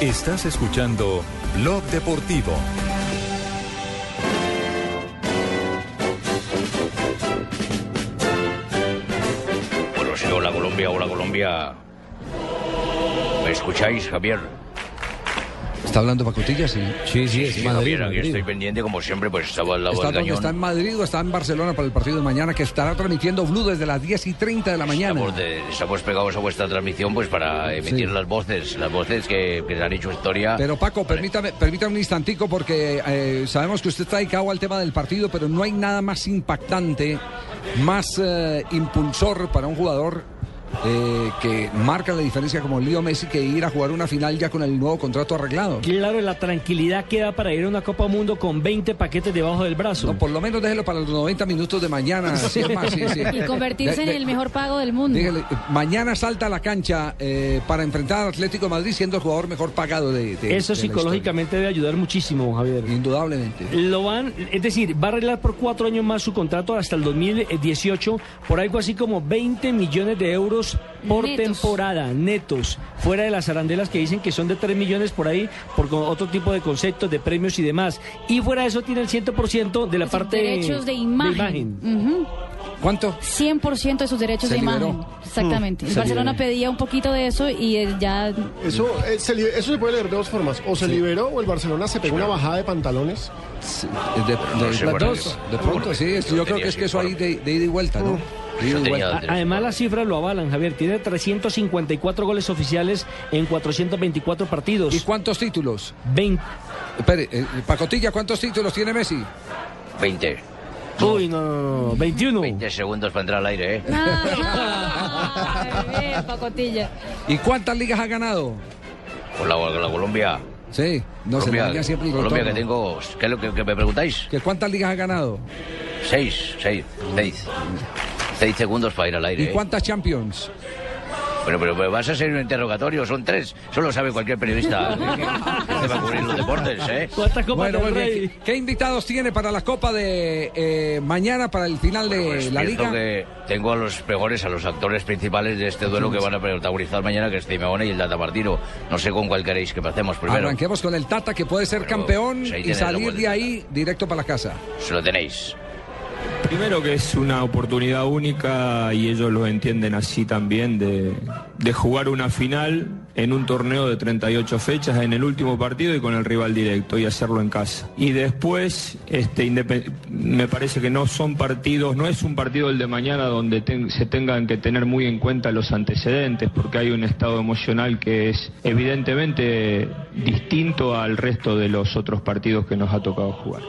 Speaker 1: Estás escuchando Blog Deportivo.
Speaker 68: Bueno, sí, hola Colombia, hola Colombia. ¿Me escucháis, Javier?
Speaker 6: ¿Está hablando Pacotilla? Sí. Sí, sí,
Speaker 68: Sí, Javier, aquí estoy pendiente, como siempre, pues estaba al lado
Speaker 6: ¿Está
Speaker 68: del
Speaker 6: donde
Speaker 68: cañón.
Speaker 6: está en Madrid o está en Barcelona para el partido de mañana que estará transmitiendo Blue desde las 10 y 30 de la mañana?
Speaker 68: Estamos, de- estamos pegados a vuestra transmisión pues para emitir
Speaker 6: Sí.
Speaker 68: las voces, las voces que, que han hecho historia.
Speaker 6: Pero Paco, permítame, permítame un instantico porque eh, sabemos que usted está dedicado al tema del partido, pero no hay nada más impactante, más eh, impulsor para un jugador eh, que marca la diferencia como Leo Messi que ir a jugar una final ya con el nuevo contrato arreglado.
Speaker 7: Claro, la tranquilidad que da para ir a una Copa Mundo con 20 paquetes debajo del brazo.
Speaker 6: por lo menos déjelo para los 90 minutos de mañana. si es más, sí, sí.
Speaker 11: Y convertirse
Speaker 6: De-
Speaker 11: en el mejor pago del mundo.
Speaker 6: dígale, mañana salta a la cancha eh, para enfrentar al Atlético de Madrid siendo el jugador mejor pagado de, de-
Speaker 7: Eso
Speaker 6: de la
Speaker 7: psicológicamente debe ayudar muchísimo, Javier.
Speaker 6: Indudablemente.
Speaker 7: Lo van, es decir, va a arreglar por cuatro años más su contrato hasta el 2018 por algo así como 20 millones de euros por
Speaker 11: Netos.
Speaker 7: temporada, netos, fuera de las arandelas que dicen que son de 3 millones por ahí, por otro tipo de conceptos, de premios y demás. Y fuera de eso tiene el 100% de la parte
Speaker 11: derechos de imagen. Ujú.
Speaker 6: ¿Cuánto?
Speaker 11: 100% de sus derechos
Speaker 69: Se
Speaker 11: de
Speaker 69: liberó.
Speaker 11: imagen. Exactamente.
Speaker 69: Mm,
Speaker 11: el Barcelona
Speaker 69: liberó.
Speaker 11: pedía un poquito de eso y ya
Speaker 69: Eso, eh, se, eso se puede leer de dos formas. O se liberó o el Barcelona se pegó una bajada de pantalones.
Speaker 6: De, de- las dos, de pronto, sí. yo creo que es que eso hay de, de ida y vuelta, ¿no? De
Speaker 7: Además las cifras lo avalan, Javier. Tiene 354 goles oficiales en 424 partidos. ¿Y
Speaker 6: cuántos títulos?
Speaker 7: 20.
Speaker 6: Espere, eh, Pacotilla, ¿cuántos títulos tiene Messi?
Speaker 68: 20.
Speaker 7: Uy, no, no, no, 21.
Speaker 68: 20 segundos para entrar al aire, ¿eh?
Speaker 11: Bien, pacotilla.
Speaker 6: ¿Y cuántas ligas ha ganado?
Speaker 68: Con la, con la Colombia.
Speaker 6: Sí, no se
Speaker 68: Colombia,
Speaker 6: daña siempre el
Speaker 68: Colombia que tengo... ¿Qué es lo que, que me preguntáis?
Speaker 6: ¿Que ¿Cuántas ligas ha ganado?
Speaker 68: Seis, seis, seis. Seis segundos para ir al aire.
Speaker 6: ¿Y
Speaker 68: ¿eh?
Speaker 6: cuántas Champions?
Speaker 68: Bueno, pero pero vas a ser un interrogatorio, son tres. Solo sabe cualquier periodista que va a cubrir los deportes, ¿eh?
Speaker 6: Bueno, muy bien. ¿Qué, qué invitados tiene para la Copa de eh, mañana, para el final de
Speaker 68: Pues
Speaker 6: la Liga?
Speaker 68: que tengo a los mejores, a los actores principales de este duelo que van a protagonizar mañana, que es Simeone y el Data Martino. No sé con cuál queréis que pasemos primero.
Speaker 6: Arranquemos con el Tata, que puede ser
Speaker 68: Pero,
Speaker 6: campeón
Speaker 68: pues
Speaker 6: y salir de ahí directo para la casa.
Speaker 68: Se lo tenéis.
Speaker 70: Primero que es una oportunidad única y ellos lo entienden así también de, jugar una final en un torneo de 38 fechas en el último partido y con el rival directo y hacerlo en casa. Y después este, me parece que no son partidos, no es un partido el de mañana donde se tengan que tener muy en cuenta los antecedentes porque hay un estado emocional que es evidentemente distinto al resto de los otros partidos que nos ha tocado jugar.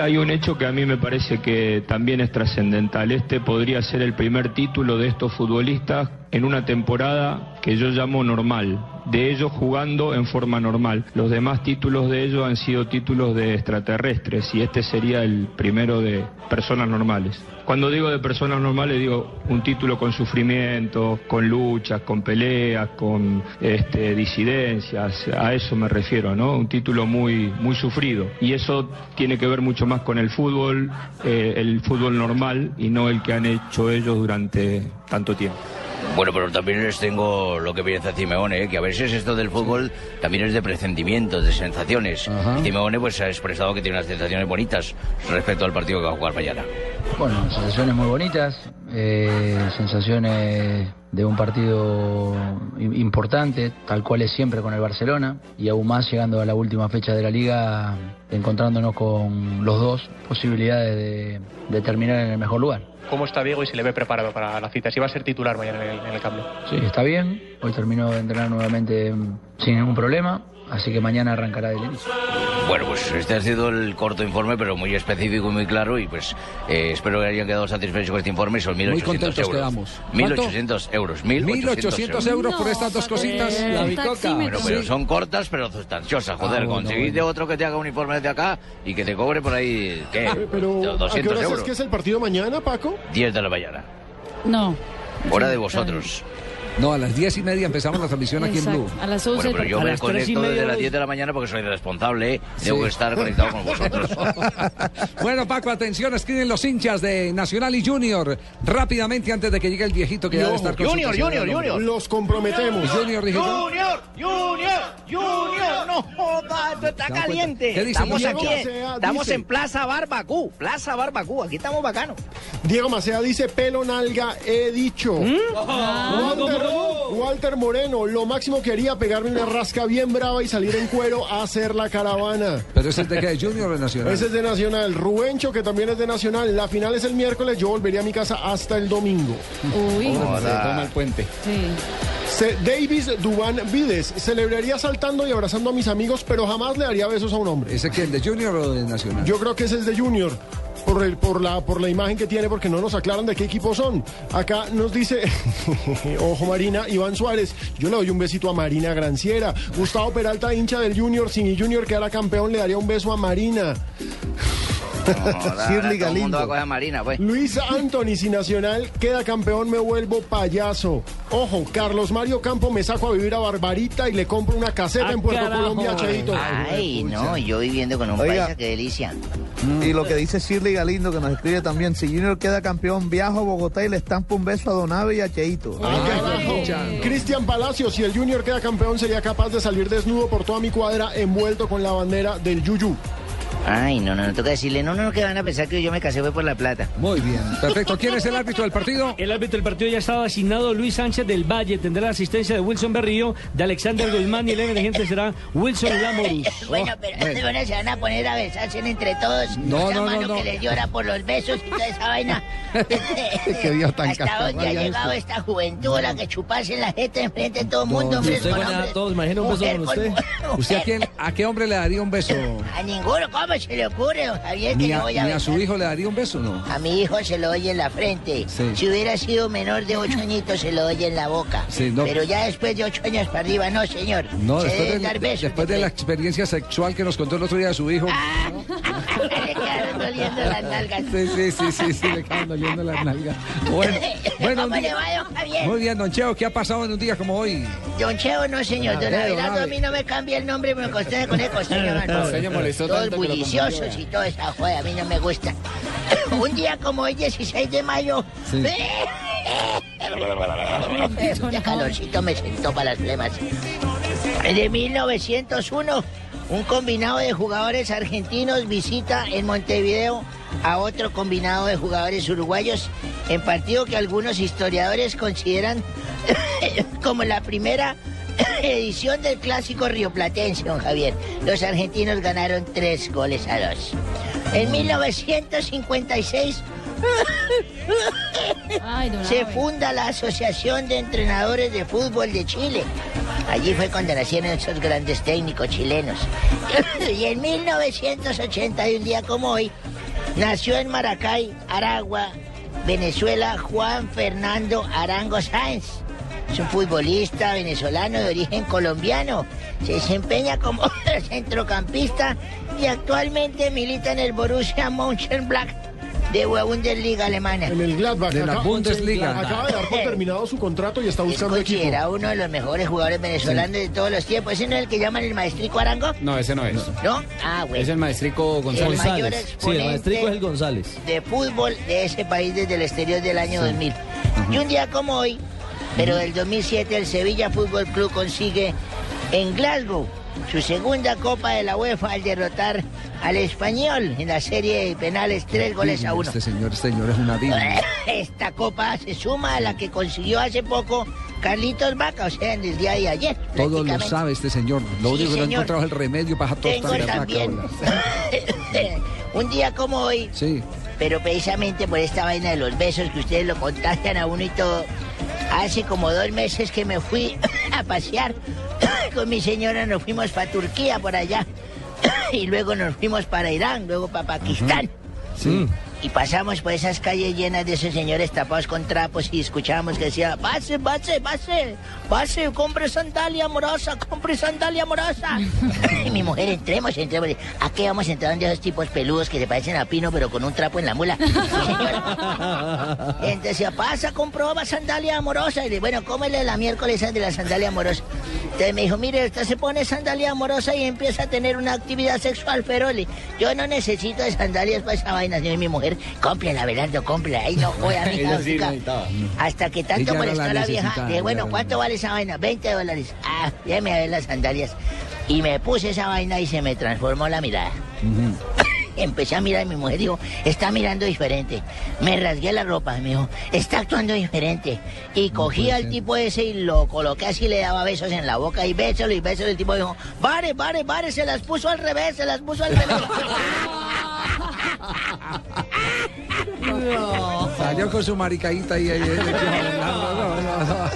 Speaker 70: Hay un hecho que a mí me parece que también es trascendental. Este podría ser el primer título de estos futbolistas en una temporada que yo llamo normal, de ellos jugando en forma normal. Los demás títulos de ellos han sido títulos de extraterrestres y este sería el primero de personas normales. Cuando digo de personas normales digo un título con sufrimiento, con luchas, con peleas, con este, disidencias, a eso me refiero, ¿no? Un título muy, muy sufrido. Y eso tiene que ver mucho más con el fútbol, eh, el fútbol normal y no el que han hecho ellos durante tanto tiempo.
Speaker 11: Bueno, pero también les tengo lo que piensa Simeone, ¿eh? que a veces esto del fútbol también es de presentimientos, de sensaciones. Y Simeone pues ha expresado que tiene unas sensaciones bonitas respecto al partido que va a jugar mañana.
Speaker 71: Bueno, sensaciones muy bonitas, eh, sensaciones de un partido im- importante, tal cual es siempre con el Barcelona, y aún más llegando a la última fecha de la liga, encontrándonos con los dos posibilidades de, de terminar en el mejor lugar.
Speaker 72: ¿Cómo está Diego y se le ve preparado para la cita? Si va a ser titular mañana en el, en el cambio.
Speaker 71: Sí, está bien, hoy terminó de entrenar nuevamente mm, sin ningún problema, así que mañana arrancará del inicio.
Speaker 11: Bueno, pues este ha sido el corto informe, pero muy específico y muy claro. Y pues eh, espero que hayan quedado satisfechos con este informe. Son 1.800
Speaker 6: Muy contentos
Speaker 11: euros.
Speaker 6: quedamos.
Speaker 11: 1.800 euros.
Speaker 6: 1.800 euros por estas dos cositas.
Speaker 11: La bicoca. Bueno, pero
Speaker 6: Sí.
Speaker 11: son cortas, pero sustanciosas. Joder,
Speaker 6: Ah, bueno,
Speaker 11: conseguiste otro que te haga un informe desde acá y que te cobre por ahí, ¿qué?
Speaker 8: Eh, Pero, ¿a qué
Speaker 11: 200
Speaker 8: horas
Speaker 11: euros.
Speaker 8: es que es el partido mañana, Paco?
Speaker 11: 10 de la mañana.
Speaker 58: No.
Speaker 11: Hora de vosotros.
Speaker 6: No, a las diez y media empezamos la transmisión aquí en. Blue.
Speaker 58: A las
Speaker 11: Bueno,
Speaker 58: 11.
Speaker 11: pero yo
Speaker 58: a
Speaker 11: me
Speaker 58: las tres y
Speaker 11: conecto
Speaker 58: media
Speaker 11: desde las
Speaker 58: los-
Speaker 11: 10 de la mañana porque soy responsable. ¿eh?
Speaker 6: Sí.
Speaker 11: que estar conectado con vosotros.
Speaker 6: Bueno, Paco, atención, escriben los hinchas de Nacional y Junior rápidamente antes de que llegue el viejito que ya debe estar con
Speaker 8: Junior,
Speaker 6: su
Speaker 8: Junior, Junior. Los comprometemos.
Speaker 6: Junior, dije.
Speaker 3: Junior, Junior, Junior, no joda, esto está
Speaker 6: ¿Se dan
Speaker 3: caliente.
Speaker 6: ¿Qué dice
Speaker 3: estamos
Speaker 8: Diego
Speaker 3: aquí,
Speaker 8: Macea?
Speaker 3: estamos
Speaker 8: Dice-
Speaker 3: en Plaza Barbacú, Plaza Barbacú, aquí estamos bacanos.
Speaker 8: Diego Macea dice, pelo nalga, he dicho.
Speaker 3: ¿Mm?
Speaker 8: Walter, Moreno, lo máximo que haría pegarme una rasca bien brava y salir en cuero a hacer la caravana.
Speaker 6: Pero ese es de qué, de Junior o de Nacional.
Speaker 8: Ese es de Nacional. Rubencho, que también es de Nacional. La final es el miércoles, yo volvería a mi casa hasta el domingo.
Speaker 58: Uy.
Speaker 2: Se toma el puente.
Speaker 58: Sí.
Speaker 8: Se- Davis Dubán Vides, celebraría saltando y abrazando a mis amigos, pero jamás le daría besos a un hombre.
Speaker 6: ¿Ese quién, de Junior o de Nacional?
Speaker 8: Yo creo que ese es de Junior. Por, el, por, la, por la imagen que tiene, porque no nos aclaran de qué equipo son. Acá nos dice, ojo Marina, Iván Suárez, yo le doy un besito a Marina Granciera. Gustavo Peralta, hincha del Junior, si mi Junior quedara campeón, le daría un beso a Marina.
Speaker 3: Shirley Todo el mundo va a coger a Marina, pues.
Speaker 8: Luis Anthony, si Nacional queda campeón, me vuelvo payaso. Ojo, Carlos Mario Campo me saco a vivir a Barbarita y le compro una caseta
Speaker 7: Ah,
Speaker 8: en Puerto
Speaker 7: carajo.
Speaker 8: Colombia, Cheito.
Speaker 3: Ay, no, yo viviendo con un
Speaker 5: Oiga.
Speaker 3: paisa, qué delicia.
Speaker 5: Y lo que dice Shirley Galindo, que nos escribe también, si Junior queda campeón, viajo a Bogotá y le estampo un beso a Donave y a Cheito.
Speaker 8: Cristian Palacios, si el Junior queda campeón, sería capaz de salir desnudo por toda mi cuadra envuelto con la bandera del Yuyu.
Speaker 3: Ay, no, no, no toca decirle, no, no, que van a pensar que yo me casé fue por la plata.
Speaker 6: Muy bien, perfecto. ¿Quién es el árbitro del partido?
Speaker 7: El árbitro del partido ya estaba asignado Luis Sánchez del Valle. Tendrá la asistencia de Wilson Berrío, de Alexander Guzmán y el emergente será Wilson Lamorus.
Speaker 3: Bueno, pero bueno, se van a poner a besarse entre todos.
Speaker 6: No,
Speaker 3: la
Speaker 6: no, no,
Speaker 3: mano
Speaker 6: no.
Speaker 3: que les llora por los besos y toda esa vaina.
Speaker 6: Qué día tan
Speaker 3: Hasta dónde ha llegado
Speaker 6: esto.
Speaker 3: esta juventud, la que chuparse la gente enfrente de todo el mundo,
Speaker 36: y
Speaker 3: hombres
Speaker 36: usted
Speaker 3: con
Speaker 36: a todos, imagina un beso con usted.
Speaker 6: ¿Usted a, quién, a qué hombre le daría un beso?
Speaker 3: A ninguno, ¿cómo se le ocurre, don Javier, que
Speaker 6: ¿Ni
Speaker 3: yo
Speaker 6: a,
Speaker 3: voy a
Speaker 6: ni a su hijo le daría un beso no?
Speaker 3: A mi hijo se lo doy en la frente.
Speaker 6: Sí.
Speaker 3: Si hubiera sido menor de ocho añitos, se lo doy en la boca.
Speaker 6: Sí, no.
Speaker 3: Pero ya después de ocho años para arriba, no, señor.
Speaker 6: No,
Speaker 3: se
Speaker 6: después,
Speaker 3: deben
Speaker 6: de,
Speaker 3: dar besos.
Speaker 6: después de la experiencia sexual que nos contó el otro día de su hijo.
Speaker 3: Le quedaron doliendo las nalgas.
Speaker 6: Sí, sí, sí, sí, sí, le quedan doliendo las nalgas. Bueno, bueno,
Speaker 3: ¿Cómo le va, don Javier?
Speaker 6: muy bien, don Cheo, ¿qué ha pasado en un día como hoy?
Speaker 3: Don Cheo, no, señor.
Speaker 6: A
Speaker 3: Don Abelardo, a mí no me cambia el nombre, me costé con el costeño, hermano.
Speaker 2: Costeño molestó tanto que lo confundió.
Speaker 3: y toda esa joda, a mí no me gusta. Un día como hoy, 16 de mayo.
Speaker 6: Sí.
Speaker 3: Este calorcito me sentó para las flemas. De 1901, un combinado de jugadores argentinos visita en Montevideo a otro combinado de jugadores uruguayos en partido que algunos historiadores consideran como la primera edición del clásico rioplatense, don Javier. Los argentinos ganaron tres goles a dos. En 1956
Speaker 58: Ay, don
Speaker 3: se funda la Asociación de Entrenadores de Fútbol de Chile. Allí fue cuando nacieron esos grandes técnicos chilenos. y en 1980, y un día como hoy, nació en Maracay, Aragua, Venezuela, Juan Fernando Arango Sáenz. Es un futbolista venezolano de origen colombiano. Se desempeña como centrocampista y actualmente milita en el Borussia Mönchengladbach de la Bundesliga alemana.
Speaker 69: En el Gladbach.
Speaker 6: De la
Speaker 69: acá-
Speaker 6: Bundesliga.
Speaker 69: Acaba de dar por terminado su contrato y está buscando equipo.
Speaker 3: considerado uno de los mejores jugadores venezolanos de todos los tiempos. ¿Ese no es el que llaman el maestrico Arango?
Speaker 2: No, ese no es.
Speaker 3: ¿No? Ah, bueno.
Speaker 2: Es el maestrico González.
Speaker 3: El mayor
Speaker 73: Sí, el maestrico es el González.
Speaker 3: de fútbol de ese país desde el exterior del año 2000. Y un día como hoy, pero del 2007, el Sevilla Fútbol Club consigue en Glasgow su segunda Copa de la UEFA al derrotar al Español en la serie de penales tres goles a uno.
Speaker 6: Este señor, este señor es una diva.
Speaker 3: Esta copa se suma a la que consiguió hace poco Carlitos Vaca, o sea, en el día de ayer.
Speaker 6: Todo lo sabe este señor. Lo
Speaker 3: Sí,
Speaker 6: único que no ha encontrado es el remedio para tostarle la
Speaker 3: también. Un día como hoy,
Speaker 6: Sí.
Speaker 3: pero precisamente por esta vaina de los besos que ustedes lo contagian a uno y todo, hace como dos meses que me fui a pasear con mi señora, nos fuimos para Turquía por allá y luego nos fuimos para Irán, luego para Pakistán.
Speaker 6: Sí.
Speaker 3: Y pasamos por esas calles llenas de esos señores tapados con trapos y escuchábamos que decía, pase, pase, pase, pase, compre sandalia amorosa, compre sandalia amorosa. y mi mujer, entremos, entremos. ¿A qué vamos a entrar donde esos tipos peludos que se parecen a Pino pero con un trapo en la mula? Entonces decía, pasa, comproba sandalia amorosa. Y le bueno, cómele la miércoles de la sandalia amorosa. Entonces me dijo, mire, usted se pone sandalia amorosa y empieza a tener una actividad sexual ferole. Yo no necesito de sandalias para esa vaina, señor. Mi mujer, cómprela, Abelardo, cómprela. Ahí no voy a
Speaker 2: sí necesitaba.
Speaker 3: Hasta que tanto molestó
Speaker 6: la
Speaker 3: a la vieja. Dije, bueno. ¿cuánto vale esa vaina? 20 dólares. Ah, déjame a ver las sandalias. Y me puse esa vaina y se me transformó la mirada. Empecé a mirar y mi mujer dijo, está mirando diferente. Me rasgué la ropa, me dijo, está actuando diferente. Y cogí al tipo ese y lo coloqué así, le daba besos en la boca y besos y besos. El tipo dijo, vale, vale, vale, se las puso al revés, se las puso al revés.
Speaker 6: Salió con su maricaíta ahí. ahí, ahí, ahí, no, no, no, no.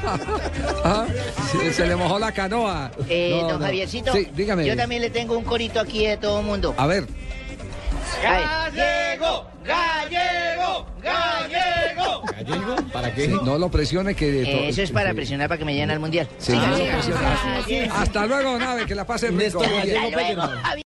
Speaker 6: Ah, Se, se le mojó la canoa.
Speaker 3: Eh,
Speaker 6: No,
Speaker 3: don
Speaker 6: no.
Speaker 3: Javiercito,
Speaker 6: Sí, dígame.
Speaker 3: yo también le tengo un corito aquí de todo el mundo.
Speaker 6: A ver.
Speaker 3: ¡Gallego! ¡Gallego! ¡Gallego!
Speaker 2: ¿Gallego? ¿Para qué?
Speaker 6: Sí, no lo presione que...
Speaker 3: Eh, eso es para presionar para que me llenen al mundial.
Speaker 6: Sí, presione. Hasta luego, nave, que la pase rico.
Speaker 3: Hasta luego.